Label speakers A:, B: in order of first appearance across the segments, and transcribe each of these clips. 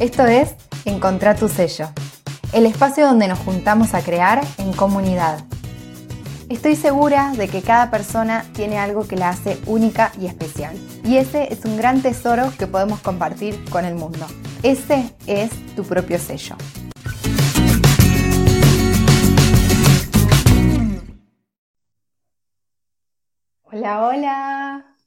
A: Esto es Encontrar tu sello, el espacio donde nos juntamos a crear en comunidad. Estoy segura de que cada persona tiene algo que la hace única y especial. Y ese es un gran tesoro que podemos compartir con el mundo. Ese es tu propio sello. Hola, hola.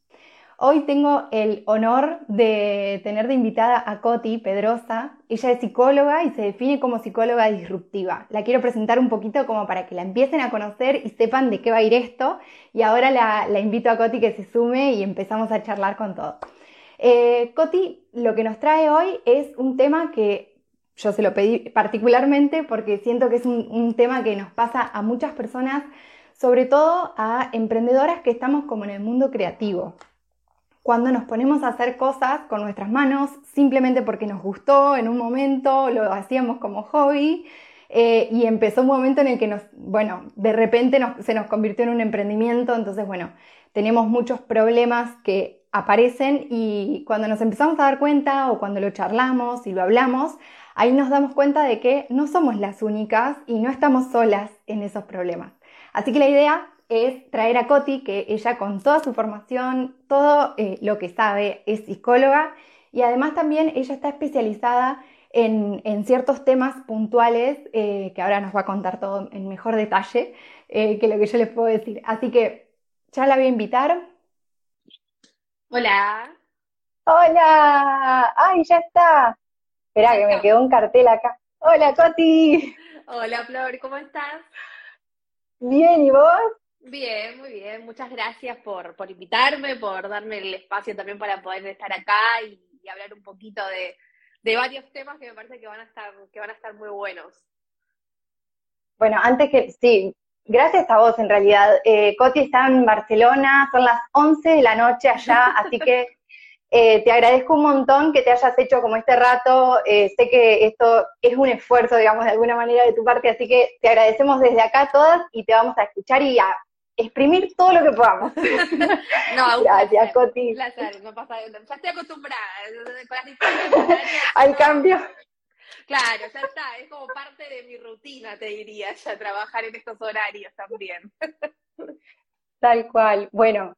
A: Hoy tengo el honor de tener de invitada a Coti Pedrosa. Ella es psicóloga y se define como psicóloga disruptiva. La quiero presentar un poquito como para que la empiecen a conocer y sepan de qué va a ir esto. Y ahora la, invito a Coti que se sume y empezamos a charlar con todo. Eh, Coti, lo que nos trae hoy es un tema que yo se lo pedí particularmente porque siento que es un tema que nos pasa a muchas personas, sobre todo a emprendedoras que estamos como en el mundo creativo cuando nos ponemos a hacer cosas con nuestras manos simplemente porque nos gustó en un momento, lo hacíamos como hobby eh, y empezó un momento en el que nos, bueno, de repente se nos convirtió en un emprendimiento, entonces, bueno, tenemos muchos problemas que aparecen y cuando nos empezamos a dar cuenta o cuando lo charlamos y lo hablamos, ahí nos damos cuenta de que no somos las únicas y no estamos solas en esos problemas. Así que la idea es traer a Coti, que ella con toda su formación, todo eh, lo que sabe, es psicóloga y además también ella está especializada en, ciertos temas puntuales eh, que ahora nos va a contar todo en mejor detalle eh, que lo que yo les puedo decir. Así que ya la voy a invitar.
B: Hola.
A: Hola. Ay, ya está. Espera, que me quedó un cartel acá. Hola, Coti.
B: Hola, Flor, ¿cómo estás?
A: Bien, ¿y vos?
B: Bien, muy bien. Muchas gracias por, por invitarme, por darme el espacio también para poder estar acá y, hablar un poquito de, de, varios temas que me parece que van a estar, que van a estar muy buenos.
A: Bueno, antes que, sí, gracias a vos en realidad. Eh, Coti está en Barcelona, son las 11 de la noche allá, así que eh, te agradezco un montón que te hayas hecho como este rato. Eh, sé que esto es un esfuerzo, digamos, de alguna manera de tu parte, así que te agradecemos desde acá todas y te vamos a escuchar y a exprimir todo lo que podamos.
B: no,
A: Gracias, Coti.
B: Placer, no pasa, ya estoy acostumbrada
A: al cambio.
B: Claro, ya está, es como parte de mi rutina, te diría, ya trabajar en estos horarios también.
A: Tal cual. Bueno,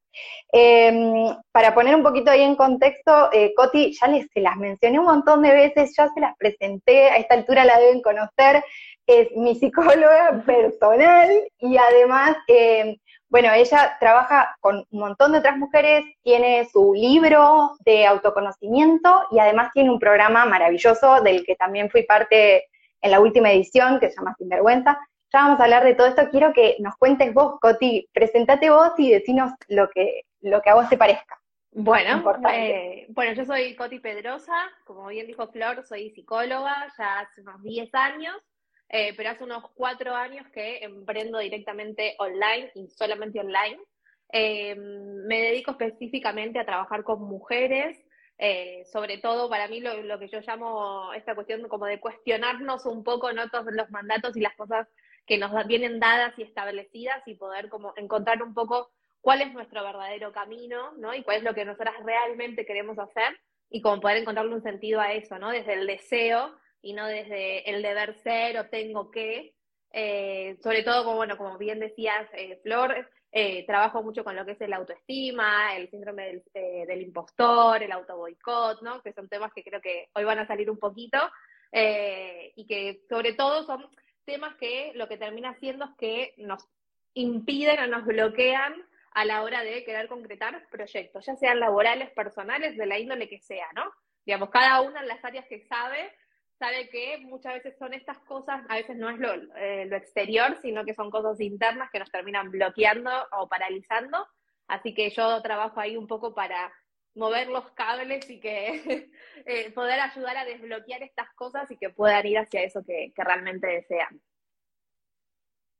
A: em, para poner un poquito ahí en contexto, eh, Coti, ya les se las mencioné un montón de veces, ya se las presenté, a esta altura la deben conocer, es mi psicóloga personal y además em, bueno, ella trabaja con un montón de otras mujeres, tiene su libro de autoconocimiento y además tiene un programa maravilloso del que también fui parte en la última edición, que se llama Sinvergüenza. Ya vamos a hablar de todo esto. Quiero que nos cuentes vos, Coti, presentate vos y decinos lo que, lo que a vos te parezca.
B: Bueno, eh, bueno, yo soy Coti Pedrosa, como bien dijo Flor, soy psicóloga ya hace unos 10 años. Eh, pero hace unos cuatro años que emprendo directamente online y solamente online. Eh, me dedico específicamente a trabajar con mujeres, eh, sobre todo para mí lo, que yo llamo esta cuestión como de cuestionarnos un poco ¿no? todos los mandatos y las cosas que nos vienen dadas y establecidas y poder como encontrar un poco cuál es nuestro verdadero camino, ¿no? Y cuál es lo que nosotras realmente queremos hacer y como poder encontrarle un sentido a eso, ¿no? Desde el deseo y no desde el deber ser o tengo que. Eh, sobre todo, como, bueno, como bien decías, eh, Flor, eh, trabajo mucho con lo que es el autoestima, el síndrome del, impostor, el autoboicot, ¿no? Que son temas que creo que hoy van a salir un poquito y que sobre todo son temas que lo que termina haciendo es que nos impiden o nos bloquean a la hora de querer concretar proyectos, ya sean laborales, personales, de la índole que sea, ¿no? Digamos, cada una en las áreas que sabe sabe que muchas veces son estas cosas, a veces no es eh, lo, exterior, sino que son cosas internas que nos terminan bloqueando o paralizando. Así que yo trabajo ahí un poco para mover los cables y que eh, poder ayudar a desbloquear estas cosas y que puedan ir hacia eso que realmente desean.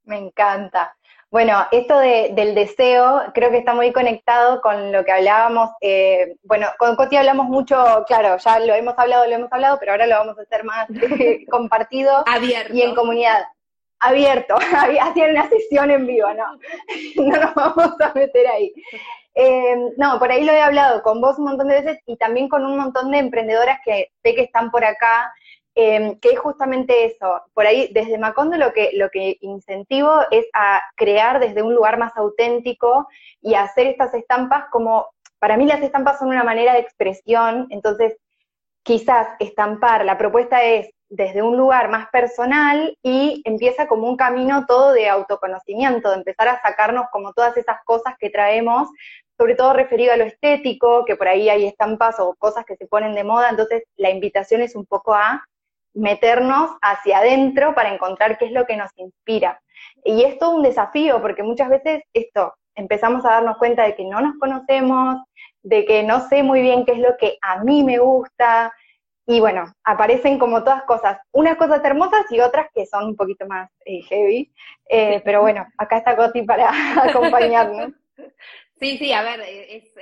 A: Me encanta. Bueno, esto del deseo creo que está muy conectado con lo que hablábamos. Eh, bueno, con Coti hablamos mucho, claro, ya lo hemos hablado, lo hemos hablado, pero ahora lo vamos a hacer más compartido
B: Abierto.
A: y en comunidad. abierto, hacían una sesión en vivo, no, no nos vamos a meter ahí. Eh, no, por ahí lo he hablado con vos un montón de veces y también con un montón de emprendedoras que sé que están por acá, eh, que es justamente eso. Por ahí, desde Macondo lo que, lo que incentivo es a crear desde un lugar más auténtico y hacer estas estampas como, para mí las estampas son una manera de expresión, entonces quizás estampar, la propuesta es desde un lugar más personal y empieza como un camino todo de autoconocimiento, de empezar a sacarnos como todas esas cosas que traemos, sobre todo referido a lo estético, que por ahí hay estampas o cosas que se ponen de moda, entonces la invitación es un poco a meternos hacia adentro para encontrar qué es lo que nos inspira. Y es todo un desafío, porque muchas veces esto, empezamos a darnos cuenta de que no nos conocemos, de que no sé muy bien qué es lo que a mí me gusta, y bueno, aparecen como todas cosas, unas cosas hermosas y otras que son un poquito más eh, heavy, eh, pero bueno, acá está Coti para acompañarnos.
B: Sí, sí, a ver, eh, es,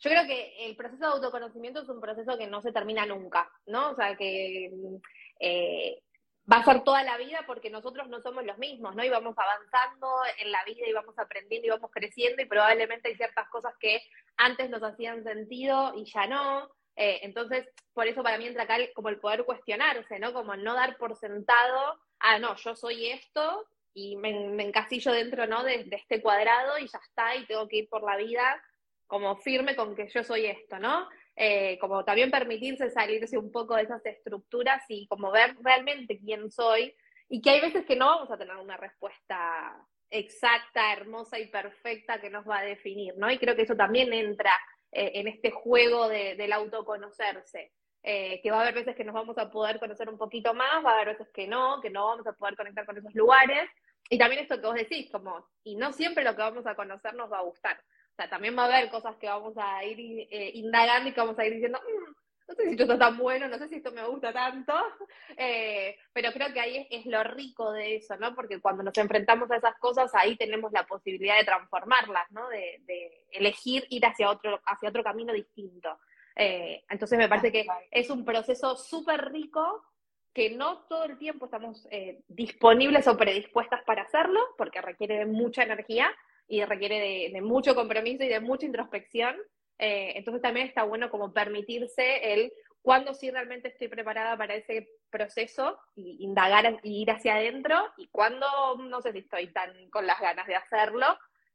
B: yo creo que el proceso de autoconocimiento es un proceso que no se termina nunca, ¿no? O sea, que va a ser toda la vida porque nosotros no somos los mismos, ¿no? Y vamos avanzando en la vida y vamos aprendiendo y vamos creciendo y probablemente hay ciertas cosas que antes nos hacían sentido y ya no. Eh, entonces, por eso para mí entra acá como el poder cuestionarse, ¿no? Como no dar por sentado, ah, no, yo soy esto y me, encasillo dentro, ¿no? De, este cuadrado y ya está, y tengo que ir por la vida como firme con que yo soy esto, ¿no? Eh, como también permitirse salirse un poco de esas estructuras y como ver realmente quién soy y que hay veces que no vamos a tener una respuesta exacta, hermosa y perfecta que nos va a definir, ¿no? Y creo que eso también entra eh, en este juego del autoconocerse. Eh, que va a haber veces que nos vamos a poder conocer un poquito más, va a haber veces que no, que no vamos a poder conectar con esos lugares. Y también esto que vos decís, como, y no siempre lo que vamos a conocer nos va a gustar. Sea, también va a haber cosas que vamos a ir eh, indagando y que vamos a ir diciendo, mm, no sé si esto está tan bueno, no sé si esto me gusta tanto, eh, pero creo que ahí es, lo rico de eso, ¿no? Porque cuando nos enfrentamos a esas cosas, ahí tenemos la posibilidad de transformarlas, ¿no? De, elegir ir hacia otro, hacia otro camino distinto. Eh, entonces me parece que es un proceso súper rico que no todo el tiempo estamos eh, disponibles o predispuestas para hacerlo, porque requiere de mucha energía y requiere de mucho compromiso y de mucha introspección, eh, entonces también está bueno como permitirse el cuándo sí realmente estoy preparada para ese proceso y indagar y ir hacia adentro y cuándo no sé si estoy tan con las ganas de hacerlo.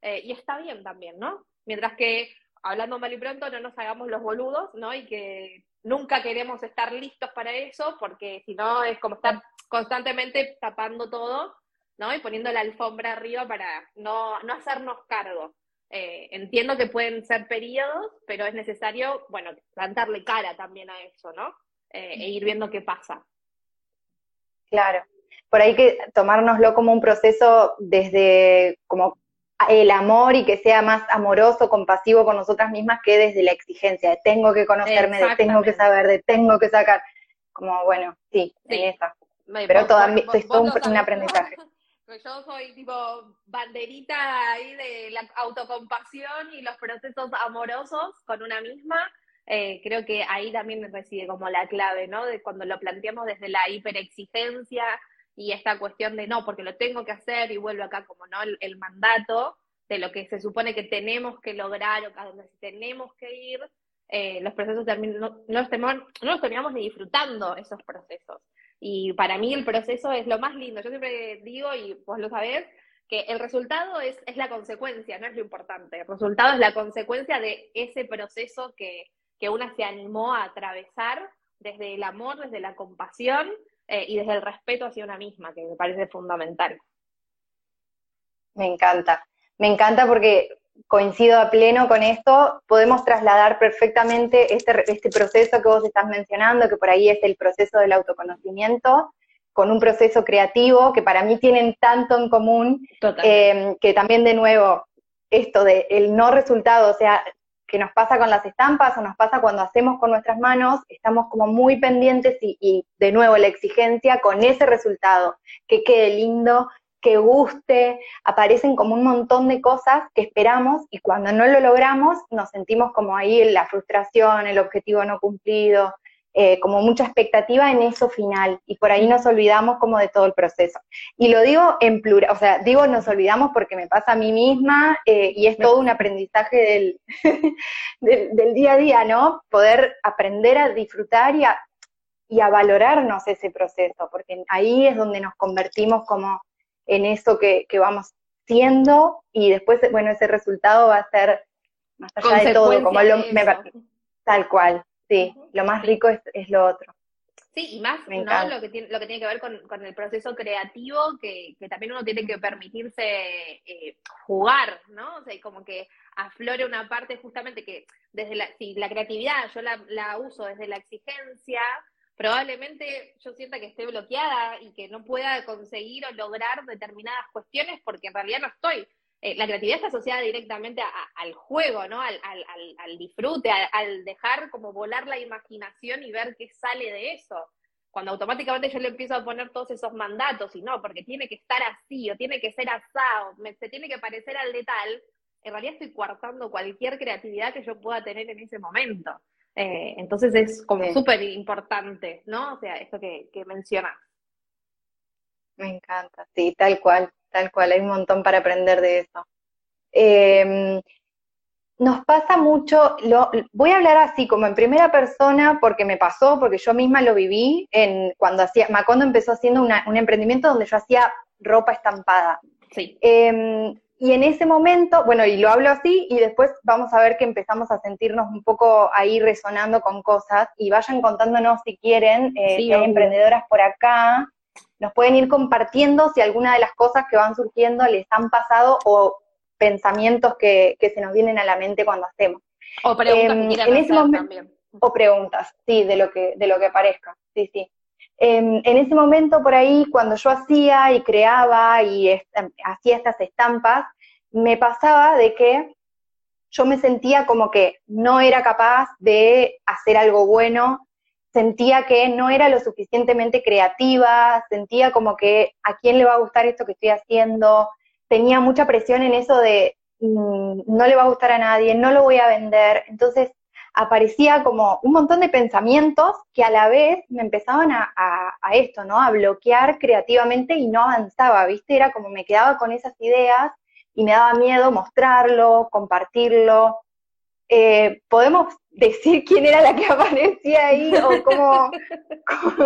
B: Eh, y está bien también, ¿no? Mientras que, hablando mal y pronto, no nos hagamos los boludos, ¿no? Y que nunca queremos estar listos para eso, porque si no es como estar constantemente tapando todo, ¿no? Y poniendo la alfombra arriba para no, no hacernos cargo. Eh, entiendo que pueden ser periodos, pero es necesario, bueno, plantarle cara también a eso, ¿no? Eh, e ir viendo qué pasa.
A: Claro. Por ahí que tomárnoslo como un proceso desde como el amor y que sea más amoroso, compasivo con nosotras mismas que desde la exigencia de tengo que conocerme, de tengo que saber, de tengo que sacar. Como, bueno, sí, en esa. Pero todavía es todo un aprendizaje.
B: Yo soy tipo banderita ahí de la autocompasión y los procesos amorosos con una misma. Eh, creo que ahí también reside como la clave, ¿no? De cuando lo planteamos desde la hiperexigencia y esta cuestión de no, porque lo tengo que hacer y vuelvo acá como no el, mandato de lo que se supone que tenemos que lograr o a donde tenemos que ir, eh, los procesos también no, no, los no los terminamos ni disfrutando esos procesos. Y para mí el proceso es lo más lindo. Yo siempre digo, y vos lo sabés, que el resultado es, es la consecuencia, no es lo importante. El resultado es la consecuencia de ese proceso que, que una se animó a atravesar desde el amor, desde la compasión eh, y desde el respeto hacia una misma, que me parece fundamental.
A: Me encanta. Me encanta porque coincido a pleno con esto, podemos trasladar perfectamente este, este proceso que vos estás mencionando, que por ahí es el proceso del autoconocimiento, con un proceso creativo que para mí tienen tanto en común, eh, que también de nuevo, esto de el no resultado, o sea, que nos pasa con las estampas o nos pasa cuando hacemos con nuestras manos, estamos como muy pendientes y, y de nuevo la exigencia con ese resultado, que quede lindo, que guste, aparecen como un montón de cosas que esperamos y cuando no lo logramos nos sentimos como ahí la frustración, el objetivo no cumplido. eh, como mucha expectativa en eso final y por ahí nos olvidamos como de todo el proceso. Y lo digo en plural, o sea, digo nos olvidamos porque me pasa a mí misma eh, y es todo un aprendizaje del, del, día a día, ¿no? Poder aprender a disfrutar y a, y a valorarnos ese proceso, porque ahí es donde nos convertimos como en eso que, que vamos siendo y después, bueno, ese resultado va a ser más allá de todo, como lo, tal cual, sí, lo más rico es, es lo otro.
B: Sí, y más, ¿no? Lo que, tiene, lo que tiene que ver con, con el proceso creativo, que, que, también uno tiene que permitirse eh, jugar, ¿no? O sea, como que aflore una parte justamente que desde la, si la creatividad yo la, la uso desde la exigencia, probablemente yo sienta que esté bloqueada y que no pueda conseguir o lograr determinadas cuestiones porque en realidad no estoy eh, la creatividad está asociada directamente al juego, ¿no? Al, disfrute, al, dejar como volar la imaginación y ver qué sale de eso. Cuando automáticamente yo le empiezo a poner todos esos mandatos y no, porque tiene que estar así o tiene que ser asado, se tiene que parecer al de tal, en realidad estoy coartando cualquier creatividad que yo pueda tener en ese momento. Eh, entonces es como súper importante, ¿no? O sea, esto que, que mencionas.
A: Me encanta, sí, tal cual. Tal cual, hay un montón para aprender de eso. Em, nos pasa mucho, lo, voy a hablar así como en primera persona porque me pasó, porque yo misma lo viví en, cuando hacía, Macondo empezó haciendo un emprendimiento donde yo hacía ropa estampada.
B: Sí.
A: Em, y en ese momento, bueno, y lo hablo así, y después vamos a ver que empezamos a sentirnos un poco ahí resonando con cosas, y vayan contándonos si quieren, eh, hay emprendedoras por acá, nos pueden ir compartiendo si alguna de las cosas que van surgiendo les han pasado o pensamientos que, se nos vienen a la mente cuando hacemos.
B: O preguntas em, en ese momento, también.
A: O preguntas, sí, de lo que, de lo que parezca, sí, sí. Em, en ese momento por ahí, cuando yo hacía y creaba y hacía estas estampas, me pasaba de que yo me sentía como que no era capaz de hacer algo bueno sentía que no era lo suficientemente creativa, sentía como que a quién le va a gustar esto que estoy haciendo, tenía mucha presión en eso de mm, no le va a gustar a nadie, no lo voy a vender, entonces aparecía como un montón de pensamientos que a la vez me empezaban a, a, esto, ¿no? A bloquear creativamente y no avanzaba, ¿viste? Era como me quedaba con esas ideas y me daba miedo mostrarlo, compartirlo. Eh, ¿Podemos decir quién era la que aparecía ahí o cómo...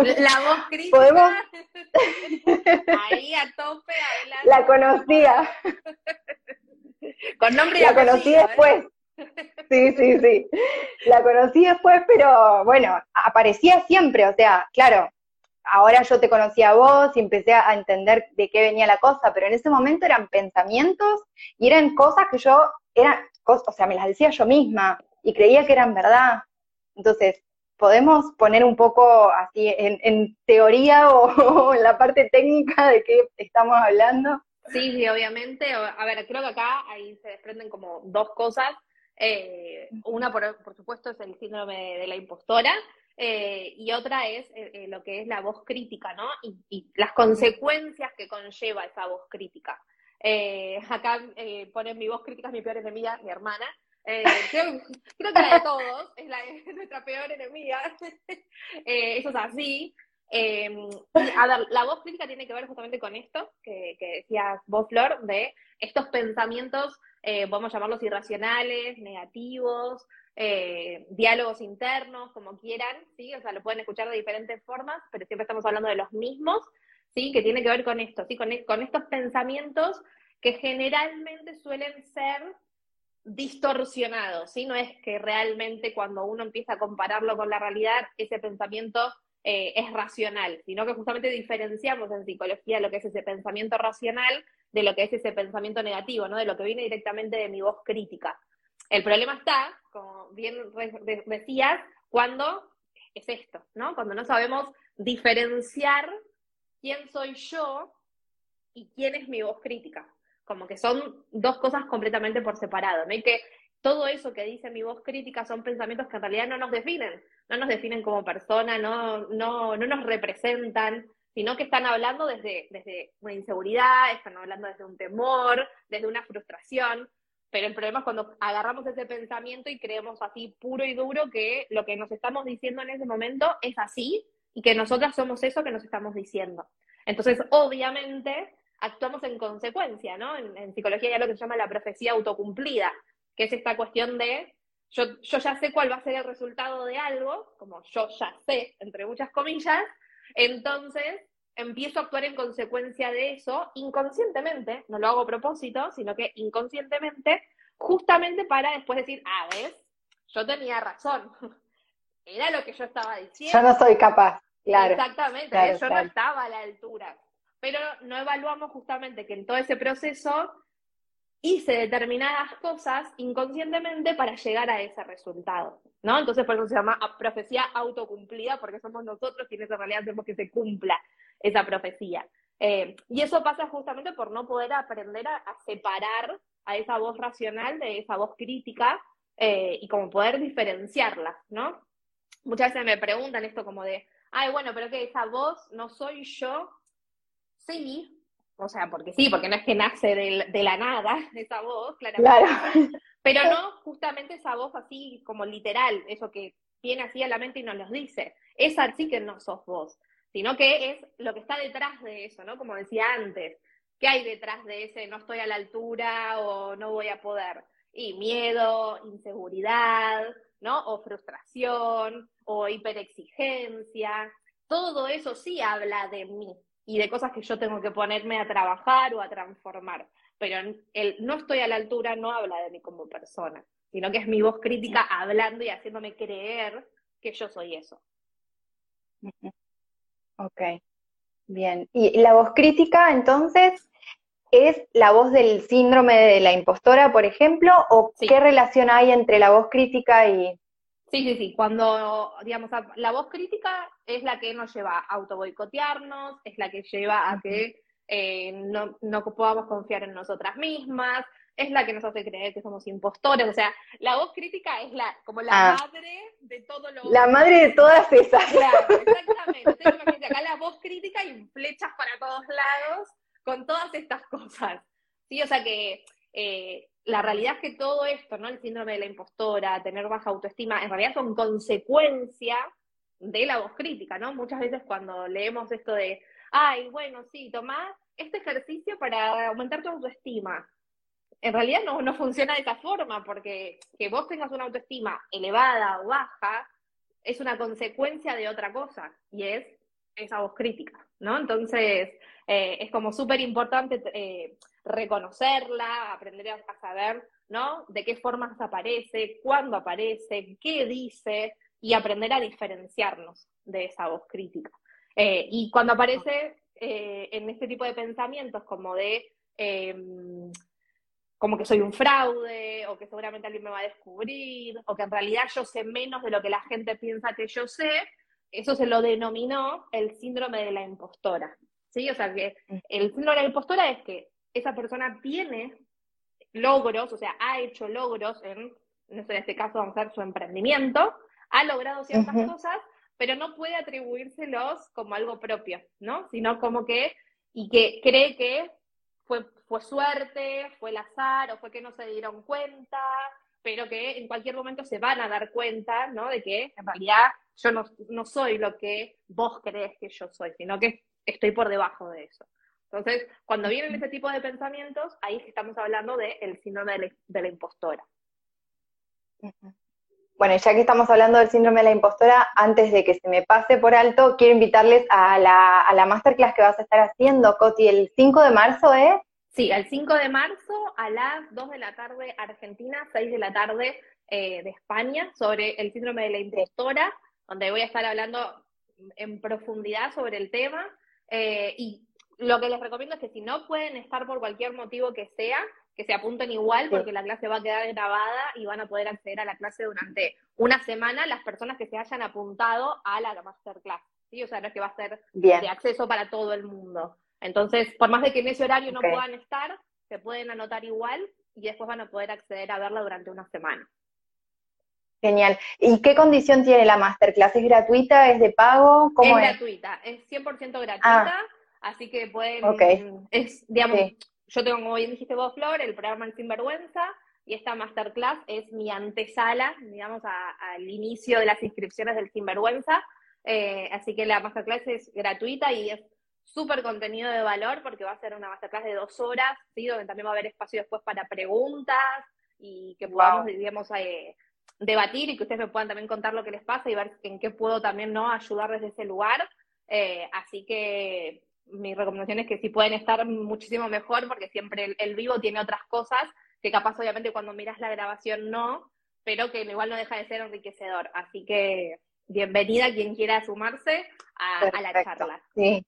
B: La voz crítica. ¿Podemos? Ahí a tope, adelante.
A: La conocía.
B: Con nombre y
A: La conocí ¿eh? Sí, sí, sí. La conocí después, pero bueno, aparecía siempre, o sea, claro, ahora yo te conocía a vos y empecé a entender de qué venía la cosa, pero en ese momento eran pensamientos y eran cosas que yo, eran, o sea, me las decía yo misma y creía que eran verdad. Entonces, ¿podemos poner un poco así en, teoría o, en la parte técnica de qué estamos hablando?
B: Sí, sí, obviamente. A ver, creo que acá ahí se desprenden como dos cosas. Eh, una, por, supuesto, es el síndrome de la impostora, eh, y otra es eh, lo que es la voz crítica, ¿no? Y, las consecuencias que conlleva esa voz crítica. acá ponen mi voz crítica es mi peor enemiga, mi hermana, creo, que la de todos, es, la, nuestra peor enemiga. Eso es así. Em, a ver, la voz crítica tiene que ver justamente con esto que, decías vos, Flor, de estos pensamientos, eh, podemos llamarlos irracionales, negativos, diálogos internos, como quieran, ¿sí? O sea, lo pueden escuchar de diferentes formas, pero siempre estamos hablando de los mismos, ¿sí? Que tiene que ver con esto, ¿sí? Con, con estos pensamientos que generalmente suelen ser distorsionado, ¿sí? No es que realmente cuando uno empieza a compararlo con la realidad, ese pensamiento eh, es racional, sino que justamente diferenciamos en psicología lo que es ese pensamiento racional de lo que es ese pensamiento negativo, ¿no? De lo que viene directamente de mi voz crítica. El problema está, como bien decías, cuando es esto, ¿no? Cuando no sabemos diferenciar quién soy yo y quién es mi voz crítica como que son dos cosas completamente por separado, ¿no? Y que todo eso que dice mi voz crítica son pensamientos que en realidad no nos definen, no nos definen como persona, no, no, no nos representan, sino que están hablando desde, desde una inseguridad, están hablando desde un temor, desde una frustración. pero el problema es cuando agarramos ese pensamiento y creemos así puro y duro que lo que nos estamos diciendo en ese momento es así y que nosotras somos eso que nos estamos diciendo. Entonces, obviamente, actuamos en consecuencia, ¿no? En, psicología hay lo que se llama la profecía autocumplida, que es esta cuestión de yo, yo ya sé cuál va a ser el resultado de algo, como yo ya sé, entre muchas comillas, entonces empiezo a actuar en consecuencia de eso inconscientemente, no lo hago a propósito, sino que inconscientemente, justamente para después decir, ah, ves, yo tenía razón, era lo que yo estaba diciendo.
A: Yo no soy capaz, claro.
B: Exactamente, yo no estaba a la altura, pero no evaluamos justamente que en todo ese proceso hice determinadas cosas inconscientemente para llegar a ese resultado, ¿no? Entonces por eso se llama profecía autocumplida, porque somos nosotros quienes en realidad hacemos que se cumpla esa profecía. Eh, y eso pasa justamente por no poder aprender a, separar a esa voz racional de esa voz crítica eh, y como poder diferenciarla, ¿no? Muchas veces me preguntan esto como de, ay, bueno, pero que esa voz no soy yo. Sí, o sea, porque sí, porque no es que nace de, la nada esa voz, claramente. Pero no justamente esa voz así como literal, eso que viene así a la mente y nos los dice. Esa sí que no sos vos, sino que es lo que está detrás de eso, ¿no? Como decía antes, ¿qué hay detrás de ese no estoy a la altura o no voy a poder? Y miedo, inseguridad, ¿no? O frustración, o hiperexigencia. Todo eso sí habla de mí, y de cosas que yo tengo que ponerme a trabajar o a transformar. Pero el no estoy a la altura no habla de mí como persona, sino que es mi voz crítica hablando y haciéndome creer que yo soy eso.
A: Ok, bien. ¿Y la voz crítica entonces es la voz del síndrome de la impostora, por ejemplo? ¿O qué relación hay entre la voz crítica y,
B: Sí, sí, sí. Cuando, digamos, la voz crítica es la que nos lleva a autoboicotearnos, es la que lleva a que eh, no, no podamos confiar en nosotras mismas, es la que nos hace creer que somos impostores. O sea, la voz crítica es la como la ah. madre de todo lo.
A: La madre de todas esas.
B: Claro, exactamente. Entonces, acá la voz crítica y flechas para todos lados con todas estas cosas. Sí, o sea que eh, la realidad es que todo esto, ¿no? El síndrome de la impostora, tener baja autoestima, en realidad son consecuencia de la voz crítica, ¿no? Muchas veces cuando leemos esto de, ay, bueno, sí, toma este ejercicio para aumentar tu autoestima. En realidad no, no funciona de esa forma, porque que vos tengas una autoestima elevada o baja es una consecuencia de otra cosa, y es esa voz crítica, ¿no? Entonces, eh, es como súper importante eh, reconocerla, aprender a, saber, ¿no? De qué formas aparece, cuándo aparece, qué dice, y aprender a diferenciarnos de esa voz crítica. Eh, y cuando aparece en este tipo de pensamientos como de em, como que soy un fraude, o que seguramente alguien me va a descubrir, o que en realidad yo sé menos de lo que la gente piensa que yo sé, eso se lo denominó el síndrome de la impostora. ¿sí? O sea, que mm. el síndrome de la impostora es que esa persona tiene logros, o sea, ha hecho logros en, en este caso vamos a ver su emprendimiento, ha logrado ciertas cosas, pero no puede atribuírselos como algo propio, ¿no? Sino como que, y que cree que fue, fue suerte, fue el azar, o fue que no se dieron cuenta, pero que en cualquier momento se van a dar cuenta, ¿no? De que en realidad yo no, no soy lo que vos crees que yo soy, sino que estoy por debajo de eso. Entonces, cuando vienen ese tipo de pensamientos, ahí estamos hablando del síndrome de la, impostora.
A: Bueno, ya que estamos hablando del síndrome de la impostora, antes de que se me pase por alto, quiero invitarles a la, a la masterclass que vas a estar haciendo, Coti, el 5 de marzo, ¿eh?
B: Sí, el 5 de marzo a las 2 de la tarde Argentina, 6 de la tarde eh, de España, sobre el síndrome de la impostora, donde voy a estar hablando en profundidad sobre el tema. Eh, y lo que les recomiendo es que si no pueden estar por cualquier motivo que sea, que se apunten igual porque la clase va a quedar grabada y van a poder acceder a la clase durante una semana las personas que se hayan apuntado a la masterclass. ¿sí? O sea, no es que va a ser de acceso para todo el mundo. Entonces, por más de que en ese horario no puedan estar, se pueden anotar igual y después van a poder acceder a verla durante una semana.
A: Genial. ¿Y qué condición tiene la masterclass? ¿Es gratuita? ¿Es de pago?
B: ¿Cómo es, gratuita, es 100% gratuita, ah. Así que pueden, es, digamos, yo tengo, como bien dijiste vos, Flor, el programa El Sinvergüenza, y esta masterclass es mi antesala, digamos, al inicio de las inscripciones del Sinvergüenza. Eh, así que la masterclass es gratuita y es súper contenido de valor porque va a ser una masterclass de dos horas, ¿sí? donde también va a haber espacio después para preguntas y que podamos, digamos, eh, debatir y que ustedes me puedan también contar lo que les pasa y ver en qué puedo también no ayudar desde ese lugar. Eh, así que mi recomendación es que si pueden estar muchísimo mejor porque siempre el, vivo tiene otras cosas que capaz obviamente cuando miras la grabación no, pero que igual no deja de ser enriquecedor. Así que bienvenida quien quiera sumarse a, a la charla.
A: Sí,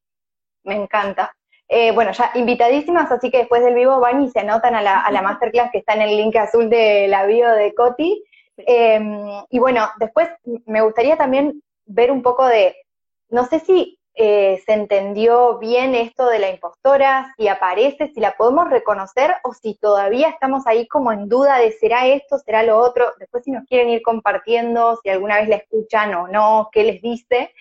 A: me encanta. Eh, bueno, ya invitadísimas, así que después del vivo van y se anotan a la, masterclass que está en el link azul de la bio de Coti. Em, y bueno, después me gustaría también ver un poco de, no sé si eh, se entendió bien esto de la impostora, si aparece, si la podemos reconocer o si todavía estamos ahí como en duda de será esto, será lo otro. Después si nos quieren ir compartiendo, si alguna vez la escuchan o no, qué les dice.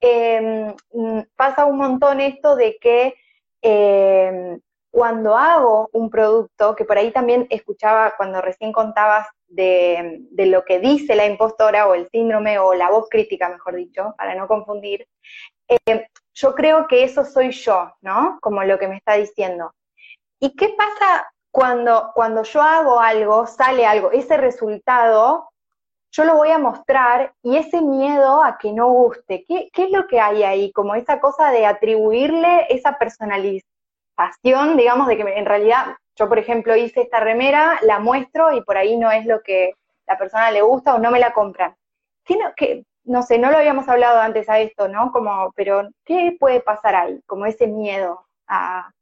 A: Em, mm, pasa un montón esto de que em, cuando hago un producto, que por ahí también escuchaba cuando recién contabas de, de, lo que dice la impostora o el síndrome o la voz crítica, mejor dicho, para no confundir, eh, yo creo que eso soy yo, ¿no? Como lo que me está diciendo. ¿Y qué pasa cuando, cuando yo hago algo, sale algo, ese resultado, yo lo voy a mostrar y ese miedo a que no guste, ¿qué, qué es lo que hay ahí? Como esa cosa de atribuirle esa personalización, digamos, de que en realidad yo, por ejemplo, hice esta remera, la muestro y por ahí no es lo que la persona le gusta o no me la compran. ¿Qué, no sé, no lo habíamos hablado antes a esto, ¿no? Como, pero, ¿qué puede pasar ahí? Como ese miedo a,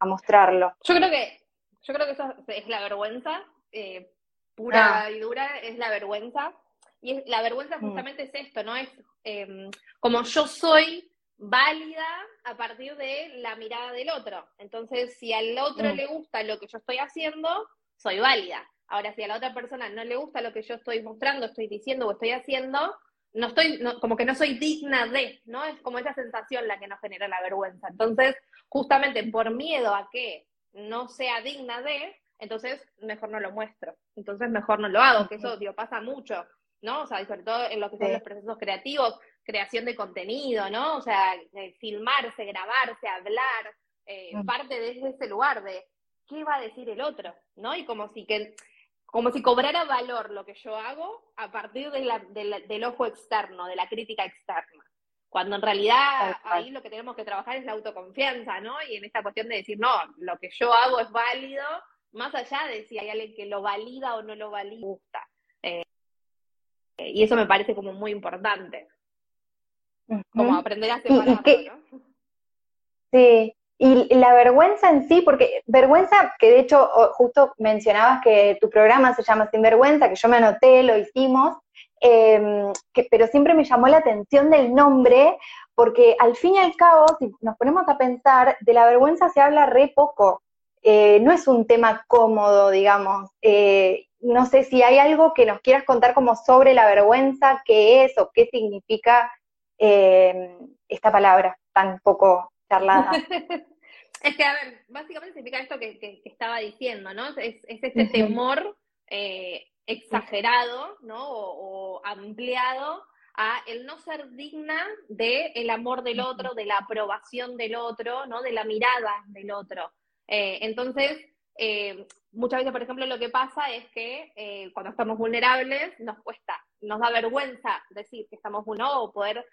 A: mostrarlo.
B: Yo creo que, yo creo que eso es la vergüenza, eh, pura ah. y dura, es la vergüenza. Y la vergüenza mm. justamente es esto, ¿no? Es em, como yo soy válida a partir de la mirada del otro. Entonces, si al otro mm. le gusta lo que yo estoy haciendo, soy válida. Ahora, si a la otra persona no le gusta lo que yo estoy mostrando, estoy diciendo o estoy haciendo, no estoy, como que no soy digna de, ¿no? Es como esa sensación la que nos genera la vergüenza. Entonces, justamente por miedo a que no sea digna de, entonces mejor no lo muestro. Entonces mejor no lo hago, que eso, digo, pasa mucho, ¿no? O sea, sobre todo en lo que son los procesos creativos, creación de contenido, ¿no? O sea, filmarse, grabarse, hablar, eh, parte de ese lugar de qué va a decir el otro, ¿no? Y como si que como si cobrara valor lo que yo hago a partir del ojo externo, de la crítica externa. Cuando en realidad ahí lo que tenemos que trabajar es la autoconfianza, ¿no? Y en esta cuestión de decir, no, lo que yo hago es válido, más allá de si hay alguien que lo valida o no lo valida, gusta. Eh, y eso me parece como muy importante. Como aprender a separarlo, ¿no?
A: Sí, y la vergüenza en sí, porque vergüenza, que de hecho justo mencionabas que tu programa se llama Sin Vergüenza, que yo me anoté, lo hicimos, em, pero siempre me llamó la atención del nombre, porque al fin y al cabo, si nos ponemos a pensar, de la vergüenza se habla re poco. Eh, no es un tema cómodo, digamos. Eh, no sé si hay algo que nos quieras contar como sobre la vergüenza, qué es o qué significa em, esta palabra tan poco charlada.
B: es que, a ver, básicamente significa esto que, estaba diciendo, ¿no? Es, este temor eh, exagerado, ¿no? O, ampliado a el no ser digna del el amor del otro, de la aprobación del otro, ¿no? De la mirada del otro. Eh, entonces, eh, muchas veces, por ejemplo, lo que pasa es que cuando estamos vulnerables nos cuesta, nos da vergüenza decir que estamos uno o poder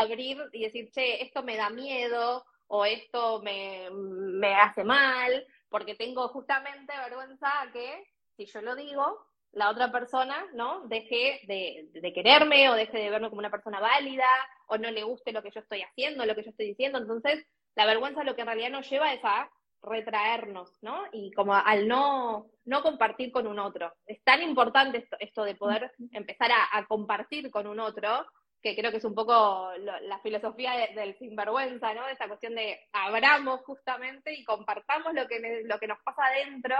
B: abrir y decir, che, esto me da miedo o esto me, me hace mal, porque tengo justamente vergüenza que si yo lo digo, la otra persona, ¿no? Deje de, de, quererme o deje de verme como una persona válida o no le guste lo que yo estoy haciendo, lo que yo estoy diciendo. Entonces, la vergüenza lo que en realidad nos lleva es a retraernos, ¿no? Y como al no, no compartir con un otro. Es tan importante esto, esto de poder empezar a, a compartir con un otro, que creo que es un poco la filosofía del sinvergüenza, ¿no? Esa cuestión de abramos justamente y compartamos lo que, lo que nos pasa adentro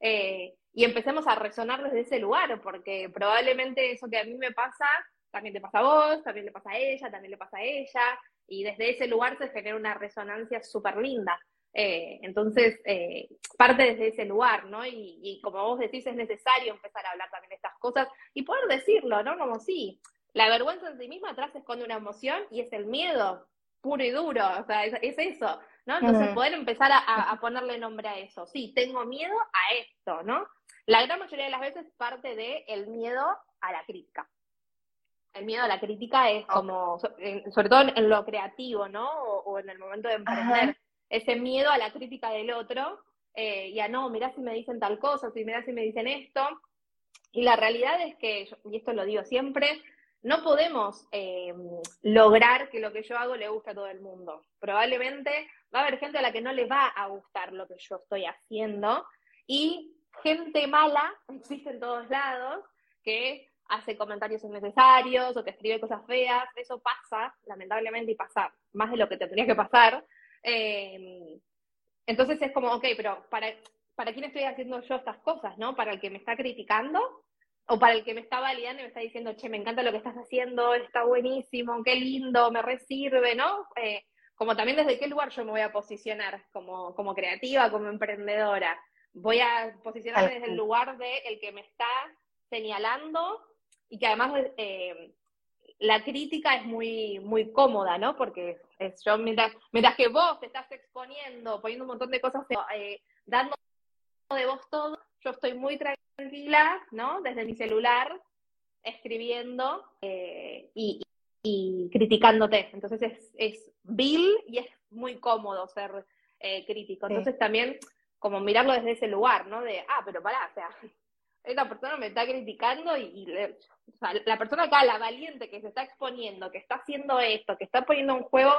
B: eh, y empecemos a resonar desde ese lugar, porque probablemente eso que a mí me pasa, también te pasa a vos, también le pasa a ella, también le pasa a ella, y desde ese lugar se genera una resonancia súper linda. Eh, entonces, eh, parte desde ese lugar, ¿no? Y, como vos decís, es necesario empezar a hablar también de estas cosas y poder decirlo, ¿no? Como sí, la vergüenza en sí misma atrás esconde una emoción y es el miedo puro y duro, o sea, es, eso, ¿no? Entonces, poder empezar a, a, ponerle nombre a eso. Sí, tengo miedo a esto, ¿no? La gran mayoría de las veces parte del el miedo a la crítica. El miedo a la crítica es como, sobre todo en, lo creativo, ¿no? O, en el momento de emprender ese miedo a la crítica del otro eh, y a no, mirá si me dicen tal cosa, si mirá si me dicen esto. Y la realidad es que, y esto lo digo siempre, no podemos eh, lograr que lo que yo hago le guste a todo el mundo. Probablemente va a haber gente a la que no le va a gustar lo que yo estoy haciendo y gente mala existe en todos lados que hace comentarios innecesarios o que escribe cosas feas. Eso pasa, lamentablemente, y pasa más de lo que tendría que pasar. Eh, entonces es como, ok, pero ¿para, ¿para quién estoy haciendo yo estas cosas, no? ¿Para el que me está criticando? ¿O para el que me está validando y me está diciendo, che, me encanta lo que estás haciendo, está buenísimo, qué lindo, me resirve, ¿no? Eh, como también desde qué lugar yo me voy a posicionar como, como creativa, como emprendedora. Voy a posicionarme desde el lugar de el que me está señalando y que además eh, la crítica es muy, muy cómoda, ¿no? Porque es yo, mientras, mientras que vos te estás exponiendo, poniendo un montón de cosas, eh, dando de vos todo, yo estoy muy tranquila, ¿no? Desde mi celular, escribiendo eh, y, criticándote. Entonces es, es vil y es muy cómodo ser eh, crítico. Entonces también como mirarlo desde ese lugar, ¿no? De, ah, pero pará, o sea, esta persona me está criticando y, la persona acá, la valiente que se está exponiendo, que está haciendo esto, que está poniendo en juego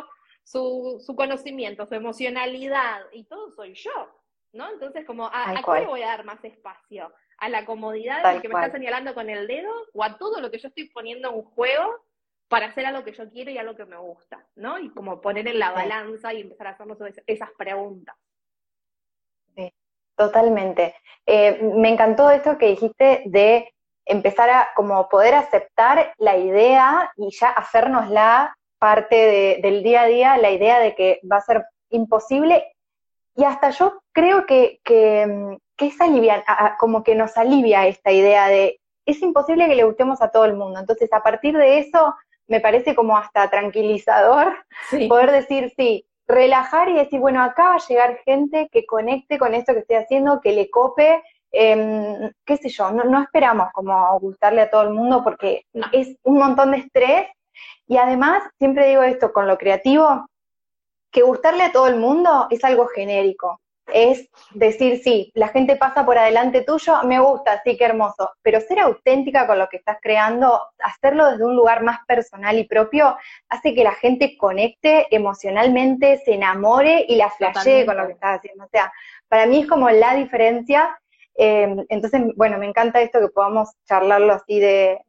B: su, su conocimiento, su emocionalidad, y todo soy yo, ¿no? Entonces, como, ¿a, ¿a qué le voy a dar más espacio? ¿A la comodidad de que me está señalando con el dedo? ¿O a todo lo que yo estoy poniendo en juego para hacer algo que yo quiero y algo que me gusta? ¿No? Y como poner en la balanza y empezar a hacernos esas preguntas.
A: Totalmente. Eh, me encantó esto que dijiste de empezar a como poder aceptar la idea y ya hacernosla parte del día a día, la idea de que va a ser imposible. Y hasta yo creo que, que, es alivia, como que nos alivia esta idea de es imposible que le gustemos a todo el mundo. Entonces, a partir de eso, me parece como hasta tranquilizador poder decir, sí, relajar y decir, bueno, acá va a llegar gente que conecte con esto que estoy haciendo, que le cope, em, qué sé yo, no, esperamos como gustarle a todo el mundo porque es un montón de estrés. Y además, siempre digo esto con lo creativo, que gustarle a todo el mundo es algo genérico es decir, sí, la gente pasa por adelante tuyo, me gusta, sí, qué hermoso, pero ser auténtica con lo que estás creando, hacerlo desde un lugar más personal y propio, hace que la gente conecte emocionalmente, se enamore y la flashee con lo que estás haciendo. O sea, para mí es como la diferencia. Em, entonces, bueno, me encanta esto que podamos charlarlo así de,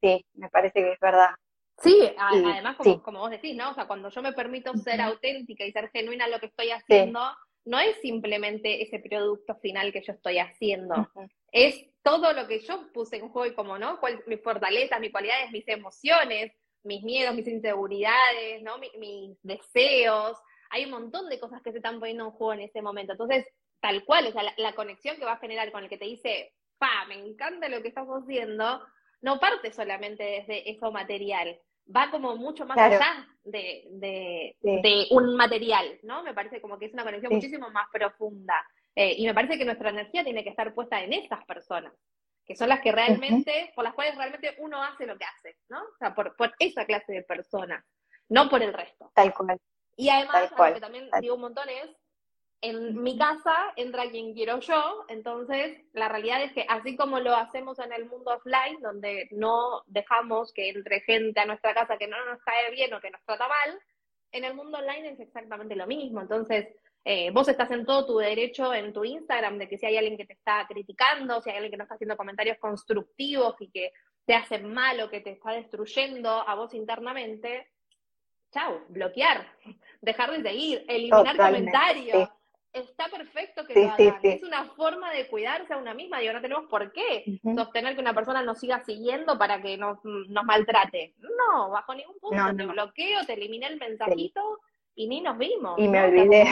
A: sí, me parece que es verdad.
B: Sí, además, como, vos decís, ¿no? O sea, cuando yo me permito ser auténtica y ser genuina en lo que estoy haciendo, no es simplemente ese producto final que yo estoy haciendo, es todo lo que yo puse en juego y como, ¿no? Cuál, mis fortalezas, mis cualidades, mis emociones, mis miedos, mis inseguridades, ¿no? mis deseos. Hay un montón de cosas que se están poniendo en juego en ese momento. Entonces, tal cual, o sea, la, conexión que va a generar con el que te dice, pa, me encanta lo que estás haciendo, no parte solamente desde eso material, va como mucho más allá de, de, un material, ¿no? Me parece como que es una conexión muchísimo más profunda. Eh, y me parece que nuestra energía tiene que estar puesta en esas personas, que son las que realmente, por las cuales realmente uno hace lo que hace, ¿no? O sea, por, por esa clase de personas, no por el resto.
A: Tal cual.
B: Y además, algo que también digo un montón es, en mi casa entra quien quiero yo, entonces la realidad es que así como lo hacemos en el mundo offline, donde no dejamos que entre gente a nuestra casa que no nos cae bien o que nos trata mal, en el mundo online es exactamente lo mismo. Entonces, eh, vos estás en todo tu derecho en tu Instagram de que si hay alguien que te está criticando, si hay alguien que no está haciendo comentarios constructivos y que te hace mal o que te está destruyendo a vos internamente, chao, bloquear, dejar de seguir, eliminar comentarios está perfecto que lo hagan. Es una forma de cuidarse a una misma. Digo, no tenemos por qué sostener que una persona nos siga siguiendo para que nos, nos maltrate. No, bajo ningún punto. Te bloqueo, te eliminé el mensajito y ni nos vimos.
A: Y me olvidé.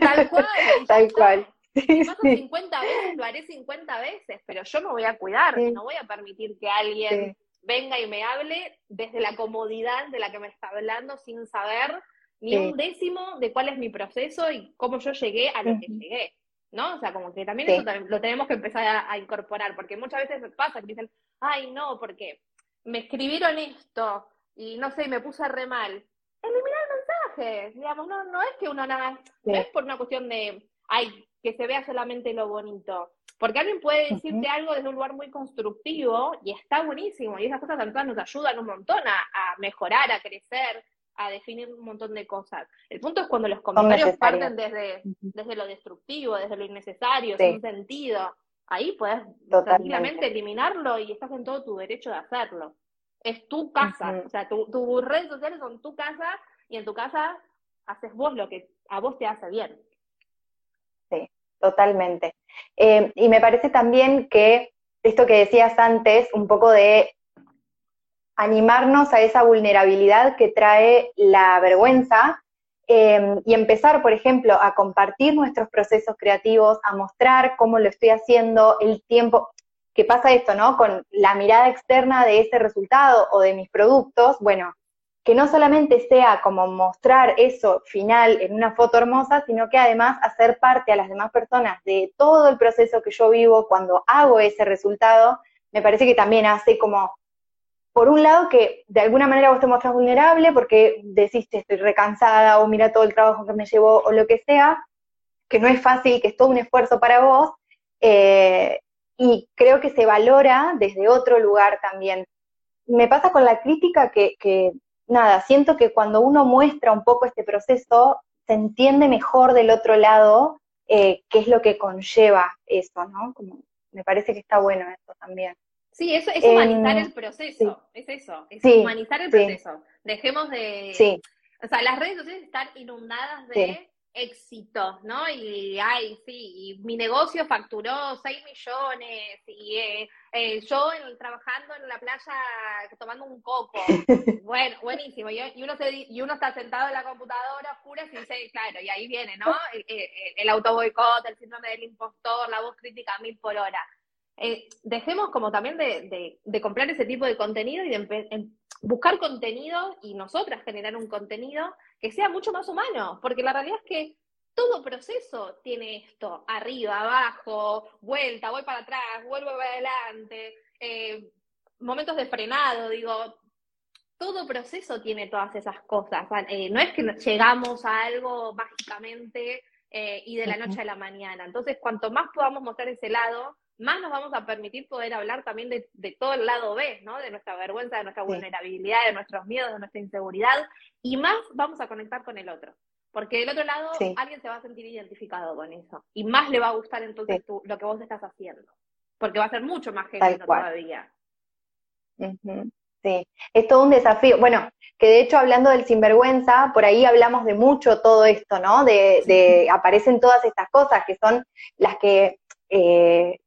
B: tal cual.
A: tal cual.
B: Si paso 50 veces, lo haré 50 veces, pero yo me voy a cuidar, no voy a permitir que alguien venga y me hable desde la comodidad de la que me está hablando sin saber ni un décimo de cuál es mi proceso y cómo yo llegué a lo que llegué. ¿No? O sea, como que también eso lo tenemos que empezar a, incorporar, porque muchas veces pasa que dicen, ay, no, porque me escribieron esto y no sé, me puse re mal. Eliminar mensajes, digamos, no, no es que uno nada, no es por una cuestión de, ay, que se vea solamente lo bonito. Porque alguien puede decirte algo desde un lugar muy constructivo y está buenísimo. Y esas cosas también nos ayudan un montón a, mejorar, a crecer, a definir un montón de cosas. El punto es cuando los comentarios parten desde, desde lo destructivo, desde lo innecesario, sin sentido. Ahí puedes tranquilamente eliminarlo y estás en todo tu derecho de hacerlo. Es tu casa, o sea, tus redes sociales son tu casa y en tu casa haces vos lo que a vos te hace bien
A: totalmente. Eh, y me parece también que esto que decías antes, un poco de animarnos a esa vulnerabilidad que trae la vergüenza eh, y empezar, por ejemplo, a compartir nuestros procesos creativos, a mostrar cómo lo estoy haciendo, el tiempo, que pasa esto, ¿no? Con la mirada externa de ese resultado o de mis productos, bueno, que no solamente sea como mostrar eso final en una foto hermosa, sino que además hacer parte a las demás personas de todo el proceso que yo vivo cuando hago ese resultado, me parece que también hace como, por un lado, que de alguna manera vos te muestras vulnerable porque decís estoy recansada o mira todo el trabajo que me llevó o lo que sea, que no es fácil, que es todo un esfuerzo para vos, eh, y creo que se valora desde otro lugar también. Me pasa con la crítica que, que nada, siento que cuando uno muestra un poco este proceso, se entiende mejor del otro lado eh, qué es lo que conlleva eso, ¿no? Como, me parece que está bueno eso también.
B: Sí, eso es humanizar em, el proceso, es eso, es humanizar el proceso. Dejemos de... O sea, las redes sociales están inundadas de éxitos, ¿no? Y, ay, sí, y mi negocio facturó 6 millones, y eh, eh, yo trabajando en la playa tomando un coco. Bueno, buenísimo. Y, uno, se, y uno está sentado en la computadora oscura y dice, claro, y ahí viene, ¿no? El, el, el autoboicot, el síndrome del impostor, la voz crítica a mil por hora. Eh, dejemos como también de, de, comprar ese tipo de contenido y de buscar contenido y nosotras generar un contenido que sea mucho más humano, porque la realidad es que todo proceso tiene esto, arriba, abajo, vuelta, voy para atrás, vuelvo para adelante, eh, momentos de frenado, digo, todo proceso tiene todas esas cosas. Eh, no es que llegamos a algo mágicamente eh, y de la noche a la mañana. Entonces, cuanto más podamos mostrar ese lado, más nos vamos a permitir poder hablar también de, todo el lado B, ¿no? De nuestra vergüenza, de nuestra vulnerabilidad, de nuestros miedos, de nuestra inseguridad, y más vamos a conectar con el otro. Porque del otro lado alguien se va a sentir identificado con eso. Y más le va a gustar entonces lo que vos estás haciendo. Porque va a ser mucho más genuino todavía.
A: Sí, es todo un desafío. Bueno, que de hecho hablando del sinvergüenza, por ahí hablamos de mucho todo esto, ¿no? De, aparecen todas estas cosas que son las que eh,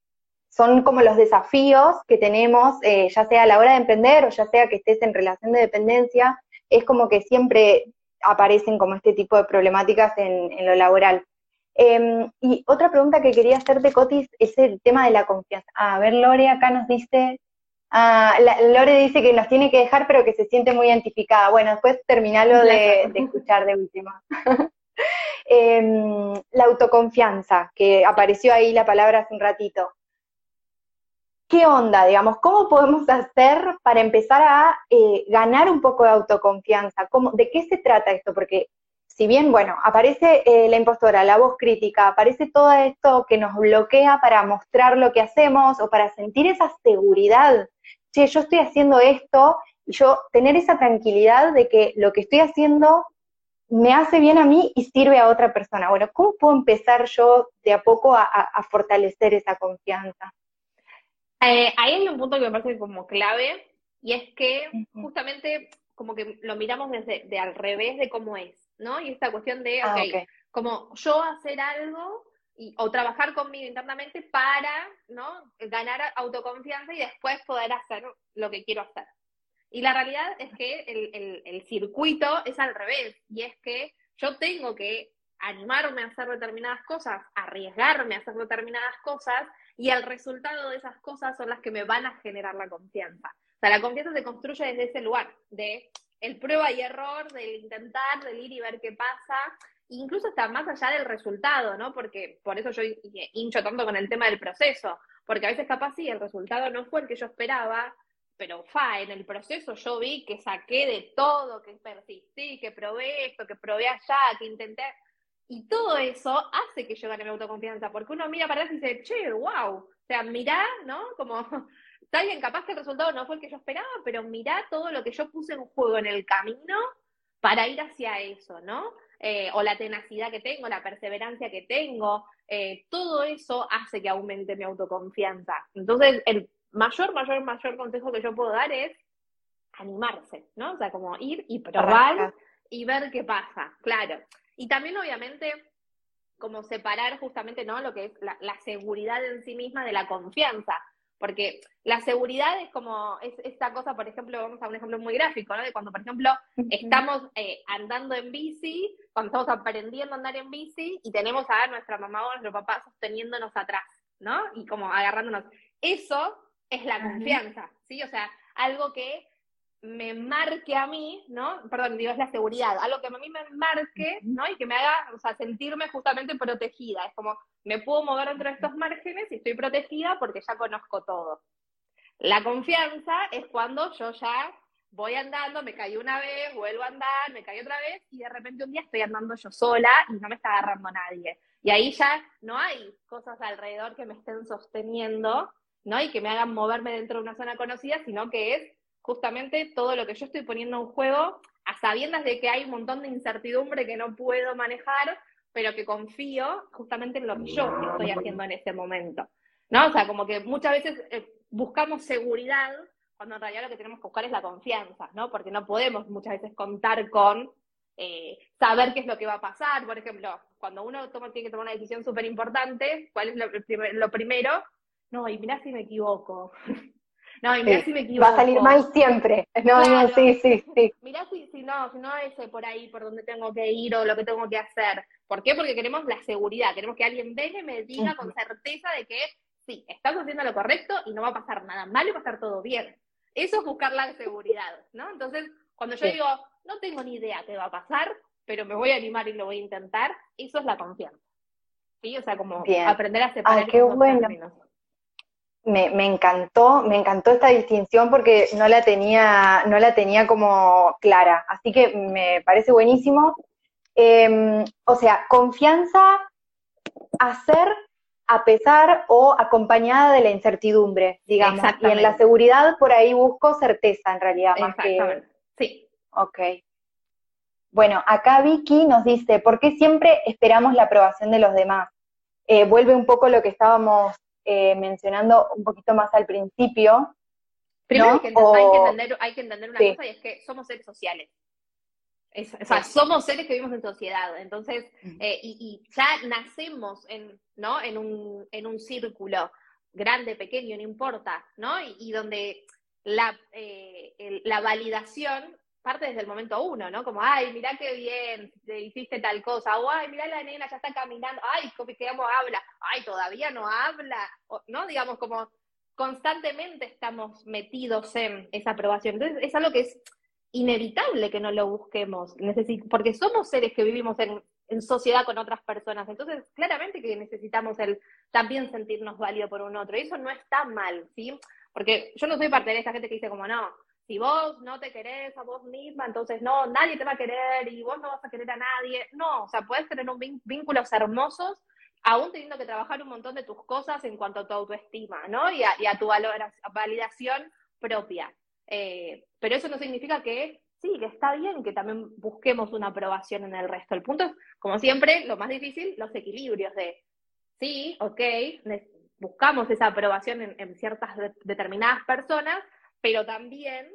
A: son como los desafíos que tenemos, eh, ya sea a la hora de emprender o ya sea que estés en relación de dependencia, es como que siempre aparecen como este tipo de problemáticas en, lo laboral. Em, y otra pregunta que quería hacerte, Cotis, es el tema de la confianza. a ver, Lore acá nos dice, ah, Lore dice que nos tiene que dejar, pero que se siente muy identificada. Bueno, después terminalo de, de escuchar de última. Em, la autoconfianza, que apareció ahí la palabra hace un ratito. ¿Qué onda? Digamos, ¿cómo podemos hacer para empezar a eh, ganar un poco de autoconfianza? ¿Cómo, ¿De qué se trata esto? Porque si bien, bueno, aparece eh, la impostora, la voz crítica, aparece todo esto que nos bloquea para mostrar lo que hacemos o para sentir esa seguridad. Che, yo estoy haciendo esto y yo tener esa tranquilidad de que lo que estoy haciendo me hace bien a mí y sirve a otra persona. Bueno, ¿cómo puedo empezar yo de a poco a fortalecer esa confianza?
B: Eh, ahí hay un punto que me parece como clave y es que justamente como que lo miramos desde de al revés de cómo es, ¿no? Y esta cuestión de, ah, okay, como yo hacer algo y, o trabajar conmigo internamente para, ¿no? Ganar autoconfianza y después poder hacer lo que quiero hacer. Y la realidad es que el, el, el circuito es al revés, y es que yo tengo que animarme a hacer determinadas cosas, arriesgarme a hacer determinadas cosas, y el resultado de esas cosas son las que me van a generar la confianza. O sea, la confianza se construye desde ese lugar, de el prueba y error, del intentar, del ir y ver qué pasa, incluso hasta más allá del resultado, ¿no? Porque por eso yo hincho tanto con el tema del proceso, porque a veces capaz sí, el resultado no fue el que yo esperaba, pero fa, en el proceso yo vi que saqué de todo, que persistí, que probé esto, que probé allá, que intenté, y todo eso hace que yo gane mi autoconfianza, porque uno mira para atrás y dice, che, wow, o sea, mirá, ¿no? Como, está bien, capaz que el resultado no fue el que yo esperaba, pero mirá todo lo que yo puse en juego en el camino para ir hacia eso, ¿no? Eh, o la tenacidad que tengo, la perseverancia que tengo, eh, todo eso hace que aumente mi autoconfianza. Entonces, el mayor, mayor, mayor consejo que yo puedo dar es animarse, ¿no? O sea, como ir y probar y ver qué pasa, claro. Y también, obviamente, como separar justamente, ¿no? Lo que es la, la seguridad en sí misma de la confianza. Porque la seguridad es como, es esta cosa, por ejemplo, vamos a un ejemplo muy gráfico, ¿no? De cuando, por ejemplo, estamos eh, andando en bici, cuando estamos aprendiendo a andar en bici y tenemos a nuestra mamá o nuestro papá sosteniéndonos atrás, ¿no? Y como agarrándonos. Eso es la confianza, ¿sí? O sea, algo que me marque a mí, ¿no? Perdón, digo, es la seguridad, algo que a mí me marque, ¿no? Y que me haga, o sea, sentirme justamente protegida. Es como, me puedo mover dentro de estos márgenes y estoy protegida porque ya conozco todo. La confianza es cuando yo ya voy andando, me caí una vez, vuelvo a andar, me caí otra vez y de repente un día estoy andando yo sola y no me está agarrando nadie. Y ahí ya no hay cosas alrededor que me estén sosteniendo, ¿no? Y que me hagan moverme dentro de una zona conocida, sino que es justamente todo lo que yo estoy poniendo en juego a sabiendas de que hay un montón de incertidumbre que no puedo manejar, pero que confío justamente en lo que yo estoy haciendo en este momento. ¿No? O sea, como que muchas veces eh, buscamos seguridad cuando en realidad lo que tenemos que buscar es la confianza, ¿no? Porque no podemos muchas veces contar con eh, saber qué es lo que va a pasar. Por ejemplo, cuando uno toma, tiene que tomar una decisión súper importante, ¿cuál es lo, lo, primero? No, y mirá si me equivoco. No, y mirá si me equivoco.
A: Va a salir mal siempre. No, no, sí, sí, sí.
B: Mirá si, si no, si no es por ahí por donde tengo que ir o lo que tengo que hacer. ¿Por qué? Porque queremos la seguridad, queremos que alguien venga y me diga con certeza de que sí, estás haciendo lo correcto y no va a pasar nada mal y va a estar todo bien. Eso es buscar la seguridad, ¿no? Entonces, cuando yo digo, no tengo ni idea qué va a pasar, pero me voy a animar y lo voy a intentar, eso es la confianza. ¿Sí? O sea, como aprender a separar
A: qué bueno me, me, encantó, me encantó esta distinción porque no la tenía, no la tenía como clara. Así que me parece buenísimo. Em, o sea, confianza, hacer a pesar o acompañada de la incertidumbre, digamos. Y en la seguridad por ahí busco certeza en realidad, más
B: que. Sí.
A: Ok. Bueno, acá Vicky nos dice, ¿por qué siempre esperamos la aprobación de los demás? Eh, vuelve un poco lo que estábamos eh, mencionando un poquito más al principio.
B: Primero hay, que entender, hay, que entender, una cosa y es que somos seres sociales. o sea, somos seres que vivimos en sociedad, entonces, eh, y, ya nacemos en, ¿no? en, un, en un círculo grande, pequeño, no importa, ¿no? Y, donde la, eh, la validación parte desde el momento uno, ¿no? Como, ay, mirá qué bien, hiciste tal cosa, o ay, mirá la nena, ya está caminando, ay, cómo habla, ay, todavía no habla, ¿no? Digamos, como constantemente estamos metidos en esa aprobación. Entonces, es algo que es inevitable que no lo busquemos, porque somos seres que vivimos en, en sociedad con otras personas, entonces claramente que necesitamos el también sentirnos válido por un otro, y eso no está mal, ¿sí? Porque yo no soy parte de esta gente que dice como, no, si vos no te querés a vos misma, entonces no, nadie te va a querer y vos no vas a querer a nadie. No, o sea, puedes tener un vínculos hermosos, aún teniendo que trabajar un montón de tus cosas en cuanto a tu autoestima, ¿no? Y a, tu validación propia. Eh, pero eso no significa que sí, que está bien que también busquemos una aprobación en el resto. El punto es, como siempre, lo más difícil, los equilibrios de, sí, ok, buscamos esa aprobación en, ciertas determinadas personas, pero también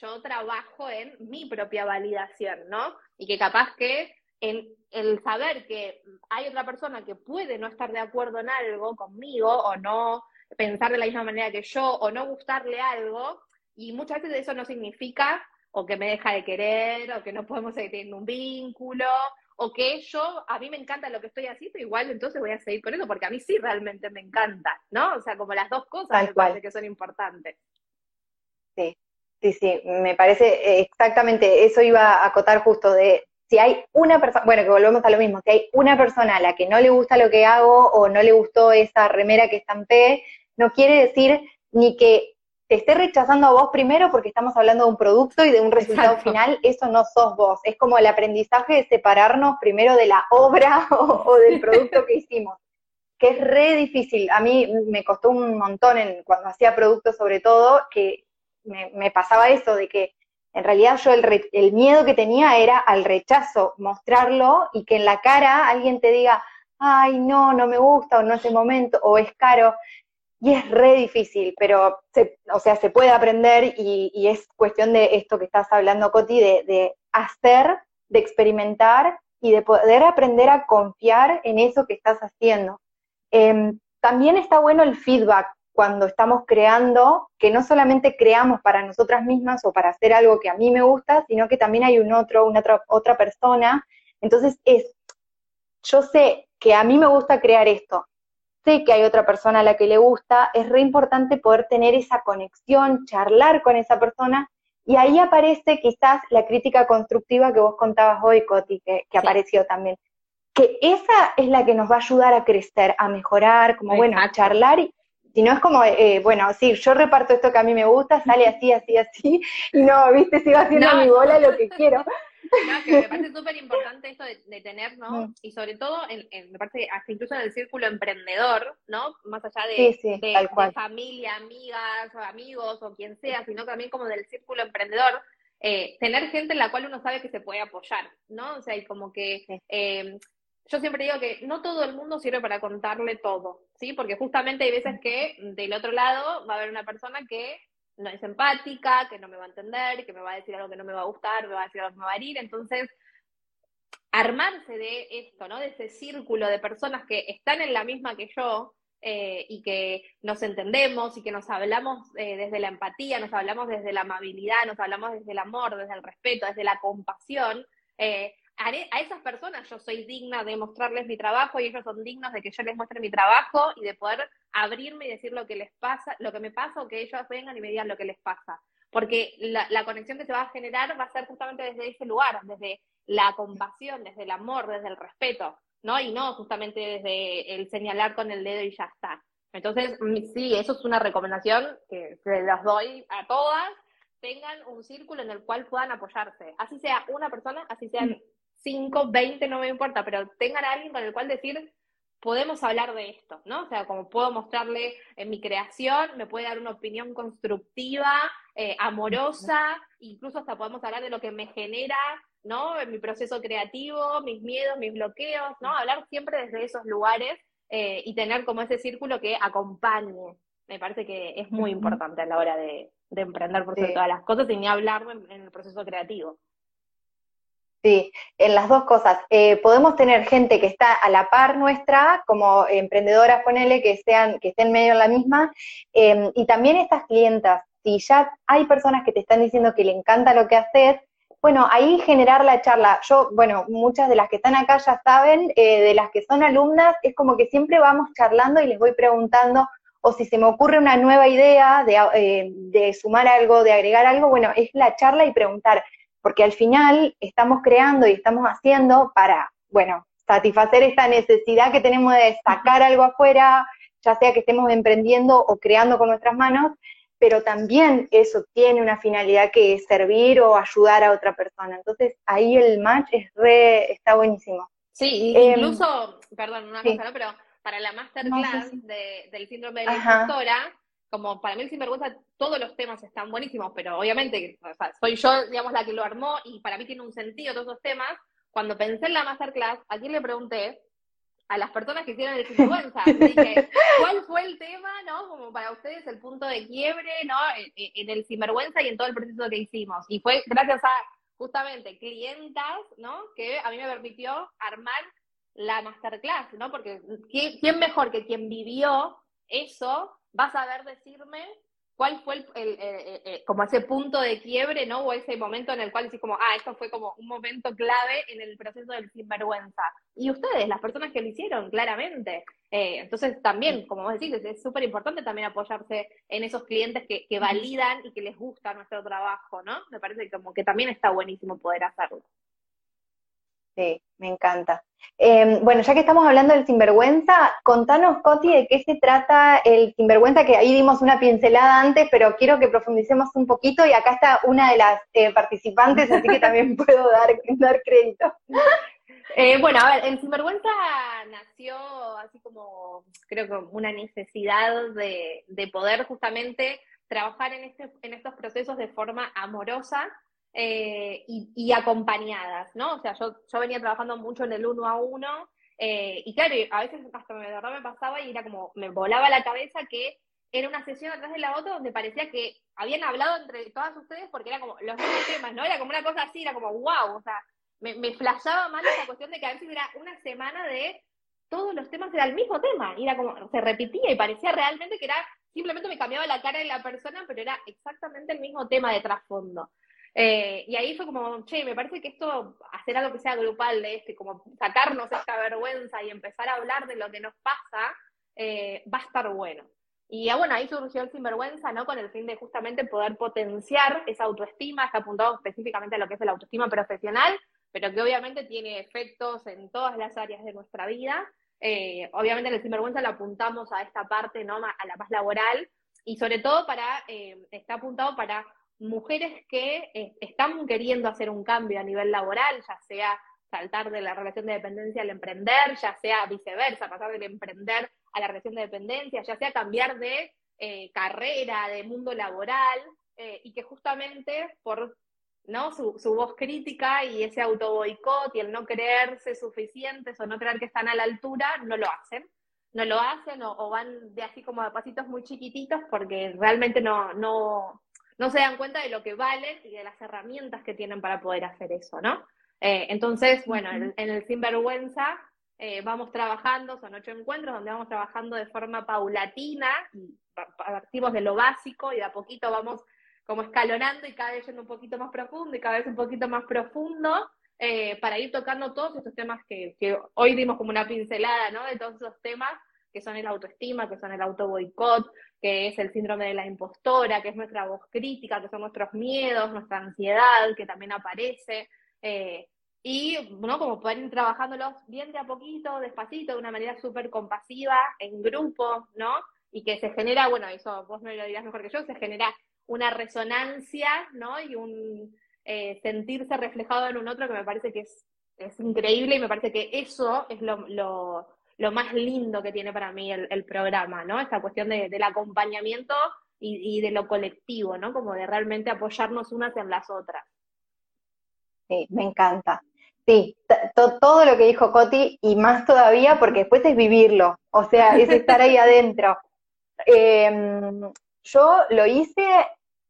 B: yo trabajo en mi propia validación, ¿no? Y que capaz que en el saber que hay otra persona que puede no estar de acuerdo en algo conmigo o no pensar de la misma manera que yo o no gustarle algo, y muchas veces eso no significa o que me deja de querer o que no podemos seguir teniendo un vínculo o que yo, a mí me encanta lo que estoy haciendo, igual entonces voy a seguir con eso, porque a mí sí realmente me encanta, ¿no? O sea, como las dos cosas me parece que son importantes.
A: Sí, sí, sí, me parece exactamente, eso iba a acotar justo de si hay una persona, bueno, que volvemos a lo mismo, si hay una persona a la que no le gusta lo que hago o no le gustó esa remera que estampé, no quiere decir ni que te esté rechazando a vos primero porque estamos hablando de un producto y de un resultado final, eso no sos vos. Es como el aprendizaje de separarnos primero de la obra o, del producto que hicimos, que es re difícil. A mí me costó un montón en, cuando hacía productos sobre todo, que me, pasaba eso de que en realidad yo el, el miedo que tenía era al rechazo, mostrarlo y que en la cara alguien te diga, ay, no, no me gusta, o no es el momento, o es caro y es re difícil, pero, se, o sea, se puede aprender y, es cuestión de esto que estás hablando, Coti, de, hacer, de experimentar y de poder aprender a confiar en eso que estás haciendo. Em, también está bueno el feedback cuando estamos creando, que no solamente creamos para nosotras mismas o para hacer algo que a mí me gusta, sino que también hay un otro, una otra, otra persona. Entonces es, yo sé que a mí me gusta crear esto, sé que hay otra persona a la que le gusta, es re importante poder tener esa conexión, charlar con esa persona, y ahí aparece quizás la crítica constructiva que vos contabas hoy, Coti, que, apareció también. Que esa es la que nos va a ayudar a crecer, a mejorar, como bueno, a charlar y, si no es como, eh, bueno, sí, yo reparto esto que a mí me gusta, sale así, así, así, y no, viste, sigo haciendo mi bola lo que quiero.
B: No, que me parece súper importante esto de, tener, ¿no? Mm. Y sobre todo, en, me parece hasta incluso en el círculo emprendedor, ¿no? Más allá de, de, familia, amigas, o amigos o quien sea, sino también como del círculo emprendedor, eh, tener gente en la cual uno sabe que se puede apoyar, ¿no? O sea, y como que eh, yo siempre digo que no todo el mundo sirve para contarle todo, ¿sí? Porque justamente hay veces que del otro lado va a haber una persona que no es empática, que no me va a entender, que me va a decir algo que no me va a gustar, me va a decir algo que me va a herir. Entonces, armarse de esto, ¿no? De ese círculo de personas que están en la misma que yo eh, y que nos entendemos y que nos hablamos eh, desde la empatía, nos hablamos desde la amabilidad, nos hablamos desde el amor, desde el respeto, desde la compasión. Eh, a esas personas yo soy digna de mostrarles mi trabajo y ellos son dignos de que yo les muestre mi trabajo y de poder abrirme y decir lo que les pasa, lo que me pasa o que ellos vengan y me digan lo que les pasa. Porque la, conexión que se va a generar va a ser justamente desde ese lugar, desde la compasión, desde el amor, desde el respeto, ¿no? Y no justamente desde el señalar con el dedo y ya está. Entonces, mm, sí, eso es una recomendación que se las doy a todas, tengan un círculo en el cual puedan apoyarse. Así sea una persona, así sean 5, 20, no me importa, pero tengan a alguien con el cual decir, podemos hablar de esto, ¿no? O sea, como puedo mostrarle en mi creación, me puede dar una opinión constructiva, eh, amorosa, incluso hasta podemos hablar de lo que me genera, ¿no? En mi proceso creativo, mis miedos, mis bloqueos, ¿no? Hablar siempre desde esos lugares eh, y tener como ese círculo que acompañe. Me parece que es muy importante a la hora de, emprender por sobre todas las cosas y ni hablar en el proceso creativo.
A: Sí, en las dos cosas. Eh, podemos tener gente que está a la par nuestra, como emprendedoras, ponele, que sean, que estén medio en la misma, em, y también estas clientas. Si ya hay personas que te están diciendo que le encanta lo que haces, bueno, ahí generar la charla. Yo, bueno, muchas de las que están acá ya saben, eh, de las que son alumnas, es como que siempre vamos charlando y les voy preguntando, o si se me ocurre una nueva idea de, eh, de sumar algo, de agregar algo, bueno, es la charla y preguntar porque al final estamos creando y estamos haciendo para, bueno, satisfacer esta necesidad que tenemos de sacar algo afuera, ya sea que estemos emprendiendo o creando con nuestras manos, pero también eso tiene una finalidad que es servir o ayudar a otra persona. Entonces ahí el match es re, está buenísimo.
B: Sí, em, incluso, perdón, una cosa, ¿no? pero para la masterclass del síndrome de la impostora, como para mí el sinvergüenza, todos los temas están buenísimos, pero obviamente soy yo, digamos, la que lo armó y para mí tiene un sentido todos esos temas. Cuando pensé en la masterclass, ¿a quién le pregunté? A las personas que hicieron el sinvergüenza. Dije, ¿cuál fue el tema, no? Como para ustedes el punto de quiebre, ¿no? En, el sinvergüenza y en todo el proceso que hicimos. Y fue gracias a justamente clientas, ¿no? Que a mí me permitió armar la masterclass, ¿no? Porque ¿quién mejor que quien vivió eso va a saber decirme cuál fue el, eh, eh, como ese punto de quiebre, ¿no? O ese momento en el cual decís como, ah, esto fue como un momento clave en el proceso del sinvergüenza. Y ustedes, las personas que lo hicieron, claramente. Eh, entonces también, como vos decís, es súper importante también apoyarse en esos clientes que, que validan y que les gusta nuestro trabajo, ¿no? Me parece como que también está buenísimo poder hacerlo.
A: Sí, me encanta. Em, bueno, ya que estamos hablando del sinvergüenza, contanos, Coti, de qué se trata el sinvergüenza, que ahí dimos una pincelada antes, pero quiero que profundicemos un poquito y acá está una de las eh, participantes, así que también puedo dar, dar crédito.
B: Eh, bueno, a ver, el sinvergüenza nació así como, creo que una necesidad de, de poder justamente trabajar en, este, en estos procesos de forma amorosa eh, y, acompañadas, ¿no? O sea, yo, venía trabajando mucho en el uno a uno, eh, y claro, a veces hasta me, de verdad me pasaba y era como, me volaba la cabeza que era una sesión atrás de la otra donde parecía que habían hablado entre todas ustedes porque era como los mismos temas, ¿no? Era como una cosa así, era como, wow, o sea, me, me flashaba mal esa cuestión de que a veces era una semana de todos los temas era el mismo tema, y era como, se repetía y parecía realmente que era, simplemente me cambiaba la cara de la persona, pero era exactamente el mismo tema de trasfondo. Eh, y ahí fue como, che, me parece que esto, hacer algo que sea grupal de este, como sacarnos esta vergüenza y empezar a hablar de lo que nos pasa, eh, va a estar bueno. Y ah, bueno, ahí surgió el sinvergüenza, ¿no? Con el fin de justamente poder potenciar esa autoestima, está apuntado específicamente a lo que es la autoestima profesional, pero que obviamente tiene efectos en todas las áreas de nuestra vida. Eh, obviamente en el sinvergüenza lo apuntamos a esta parte, ¿no? A la más laboral, y sobre todo para, está apuntado para mujeres que eh, están queriendo hacer un cambio a nivel laboral, ya sea saltar de la relación de dependencia al emprender, ya sea viceversa, pasar del emprender a la relación de dependencia, ya sea cambiar de eh, carrera, de mundo laboral, eh, y que justamente por ¿no? Su, voz crítica y ese auto boicot y el no creerse suficientes o no creer que están a la altura, no lo hacen. No lo hacen o, van de así como a pasitos muy chiquititos porque realmente no, no, no se dan cuenta de lo que valen y de las herramientas que tienen para poder hacer eso, ¿no? Eh, entonces, bueno, en, el Sinvergüenza eh, vamos trabajando, son ocho encuentros donde vamos trabajando de forma paulatina y partimos de lo básico y de a poquito vamos como escalonando y cada vez yendo un poquito más profundo y cada vez un poquito más profundo eh, para ir tocando todos estos temas que, que, hoy dimos como una pincelada, ¿no? De todos esos temas que son el autoestima, que son el auto boicot, que es el síndrome de la impostora, que es nuestra voz crítica, que son nuestros miedos, nuestra ansiedad, que también aparece. Eh, y, bueno, como pueden ir trabajándolos bien de a poquito, despacito, de una manera súper compasiva, en grupo, ¿no? Y que se genera, bueno, eso vos me lo dirás mejor que yo, se genera una resonancia, ¿no? Y un eh, sentirse reflejado en un otro que me parece que es, es increíble y me parece que eso es lo lo más lindo que tiene para mí el, programa, ¿no? Esta cuestión del acompañamiento y, de lo colectivo, ¿no? Como de realmente apoyarnos unas en las otras.
A: Sí, me encanta. Sí, todo lo que dijo Coti y más todavía porque después es vivirlo, o sea, es estar ahí adentro. Em, yo lo hice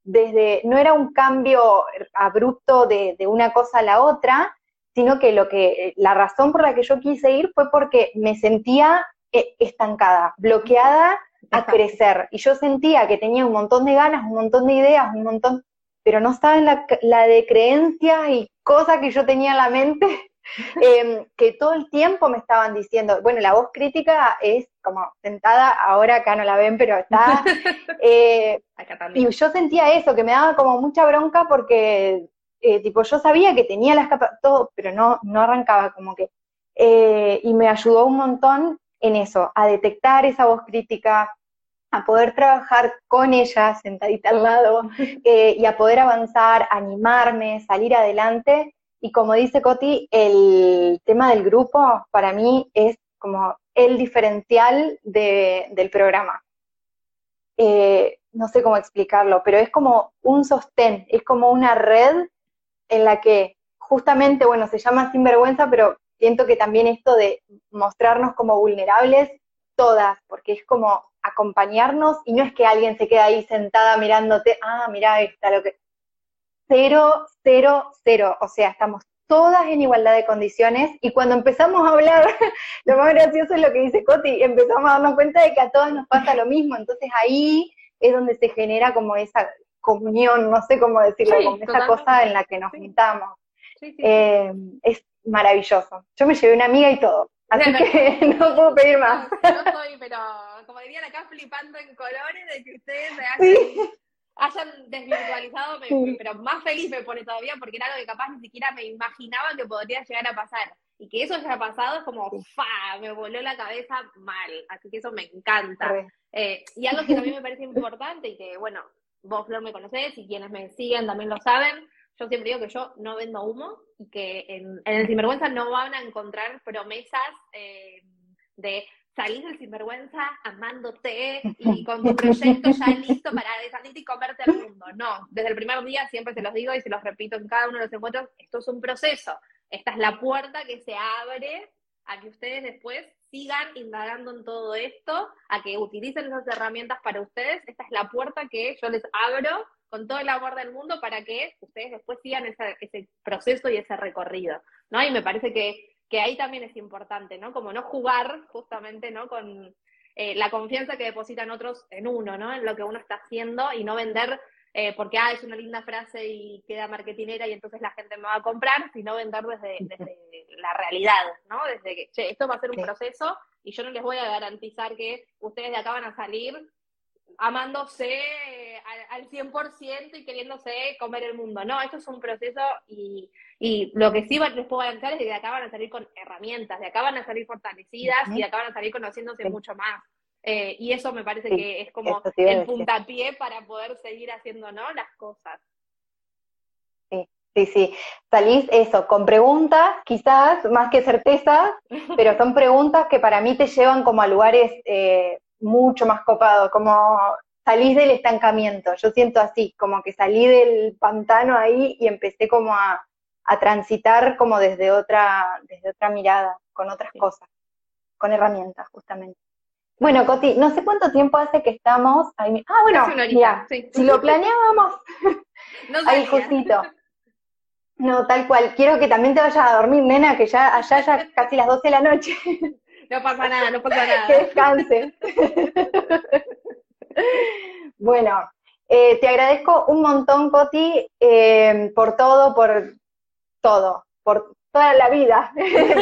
A: desde, no era un cambio abrupto de, de, una cosa a la otra, sino que lo que la razón por la que yo quise ir fue porque me sentía eh, estancada, bloqueada a crecer. Y yo sentía que tenía un montón de ganas, un montón de ideas, un montón, pero no estaba en la, la de creencias y cosas que yo tenía en la mente, em, que todo el tiempo me estaban diciendo, bueno, la voz crítica es como sentada, ahora acá no la ven, pero está... Eh, y yo sentía eso, que me daba como mucha bronca porque eh, tipo, yo sabía que tenía las capas, todo, pero no, no arrancaba como que. Eh, y me ayudó un montón en eso, a detectar esa voz crítica, a poder trabajar con ella sentadita al lado eh, y a poder avanzar, animarme, salir adelante. Y como dice Coti, el tema del grupo para mí es como el diferencial del programa. no sé cómo explicarlo, pero es como un sostén, es como una red en la que justamente, bueno, se llama sinvergüenza, pero siento que también esto de mostrarnos como vulnerables, todas, porque es como acompañarnos y no es que alguien se quede ahí sentada mirándote, ah, mira, está lo que... Cero, cero, cero, o sea, estamos todas en igualdad de condiciones y cuando empezamos a hablar, lo más gracioso es lo que dice Coti, empezamos a darnos cuenta de que a todas nos pasa lo mismo, entonces ahí es donde se genera como esa comunión, no sé cómo decirlo, como esa cosa en la que nos juntamos. Eh, es maravilloso. Yo me llevé una amiga y todo, así que no puedo pedir más.
B: No, estoy, pero como dirían acá, flipando en colores de que ustedes hayan, desvirtualizado, pero más feliz me pone todavía porque era algo que capaz ni siquiera me imaginaba que podría llegar a pasar. Y que eso haya pasado es como, ¡fa! Me voló la cabeza mal. Así que eso me encanta. Eh, y algo que también me parece importante y que, bueno, vos, Flor, me conocés y quienes me siguen también lo saben, yo siempre digo que yo no vendo humo y que en, el Sinvergüenza no van a encontrar promesas eh, de salir del Sinvergüenza amándote y con tu proyecto ya listo para salirte y comerte el mundo. No, desde el primer día siempre se los digo y se los repito en cada uno de los encuentros, esto es un proceso. Esta es la puerta que se abre a que ustedes después sigan indagando en todo esto, a que utilicen esas herramientas para ustedes. Esta es la puerta que yo les abro con todo el amor del mundo para que ustedes después sigan ese, proceso y ese recorrido, ¿no? Y me parece que, que, ahí también es importante, ¿no? Como no jugar justamente, ¿no? Con eh, la confianza que depositan otros en uno, ¿no? En lo que uno está haciendo y no vender eh, porque ah, es una linda frase y queda marketinera y entonces la gente me va a comprar, sino vender desde, desde la realidad, ¿no? Desde que, che, esto va a ser un proceso y yo no les voy a garantizar que ustedes de acá van a salir amándose al, 100% y queriéndose comer el mundo. No, esto es un proceso y, y lo que sí les puedo garantizar es que de acá van a salir con herramientas, de acá van a salir fortalecidas y de acá van a salir conociéndose mucho más. Eh, y eso me parece que es como el puntapié para poder seguir haciendo ¿no? las cosas.
A: Sí, sí, sí. Salís eso, con preguntas, quizás más que certezas, pero son preguntas que para mí te llevan como a lugares eh, mucho más copados, como salís del estancamiento. Yo siento así, como que salí del pantano ahí y empecé como a, a transitar como desde otra, desde otra mirada, con otras cosas, con herramientas justamente. Bueno, Coti, no sé cuánto tiempo hace que estamos ahí. Ah, bueno, mira, si lo planeábamos, ahí justito. No, tal cual. Quiero que también te vayas a dormir, nena, que ya allá ya casi las 12 de la noche.
B: No pasa nada, no pasa nada.
A: que descanse. bueno, eh, te agradezco un montón, Coti, eh, por todo, por todo, por toda la vida,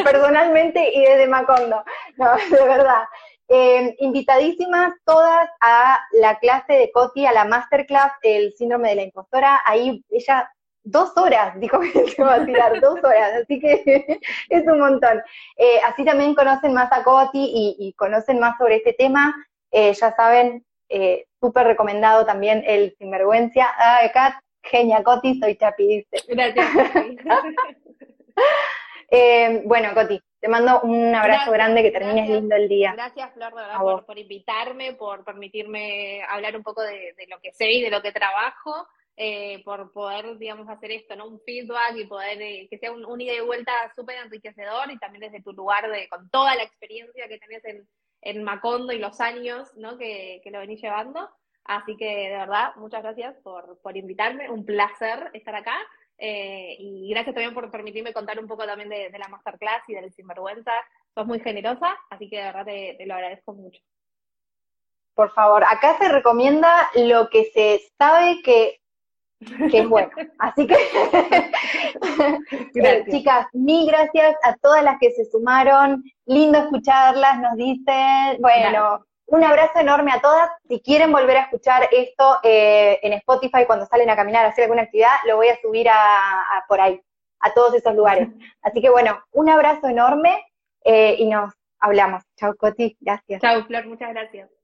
A: personalmente y desde Macondo. No, de verdad. Eh, invitadísimas todas a la clase de Coti, a la masterclass, el síndrome de la impostora. Ahí ella dos horas dijo que se va a tirar, dos horas, así que es un montón. Eh, así también conocen más a Coti y, conocen más sobre este tema. Eh, ya saben, súper recomendado también el Sinvergüenza. Ah, acá, genia Coti, soy Chapi, Gracias. bueno, Coti, te mando un abrazo grande, que termines lindo el día.
B: Gracias, Flor, de verdad, por, invitarme, por permitirme hablar un poco de, lo que sé y de lo que trabajo, eh, por poder, digamos, hacer esto, ¿no? Un feedback y poder eh, que sea un, ida y vuelta súper enriquecedor y también desde tu lugar, de con toda la experiencia que tenés en, en Macondo y los años, ¿no? Que, que lo venís llevando. Así que, de verdad, muchas gracias por, por invitarme. Un placer estar acá. Eh, y gracias también por permitirme contar un poco también de, la masterclass y del sinvergüenza. Sos muy generosa, así que de verdad te, lo agradezco mucho.
A: Por favor, acá se recomienda lo que se sabe que, es bueno. Así que, eh, chicas, mil gracias a todas las que se sumaron. Lindo escucharlas, nos dicen, bueno, un abrazo enorme a todas. Si quieren volver a escuchar esto eh, en Spotify cuando salen a caminar, a hacer alguna actividad, lo voy a subir a, por ahí, a todos esos lugares. Así que bueno, un abrazo enorme eh, y nos hablamos. Chao, Coti. Gracias.
B: Chao, Flor. Muchas gracias.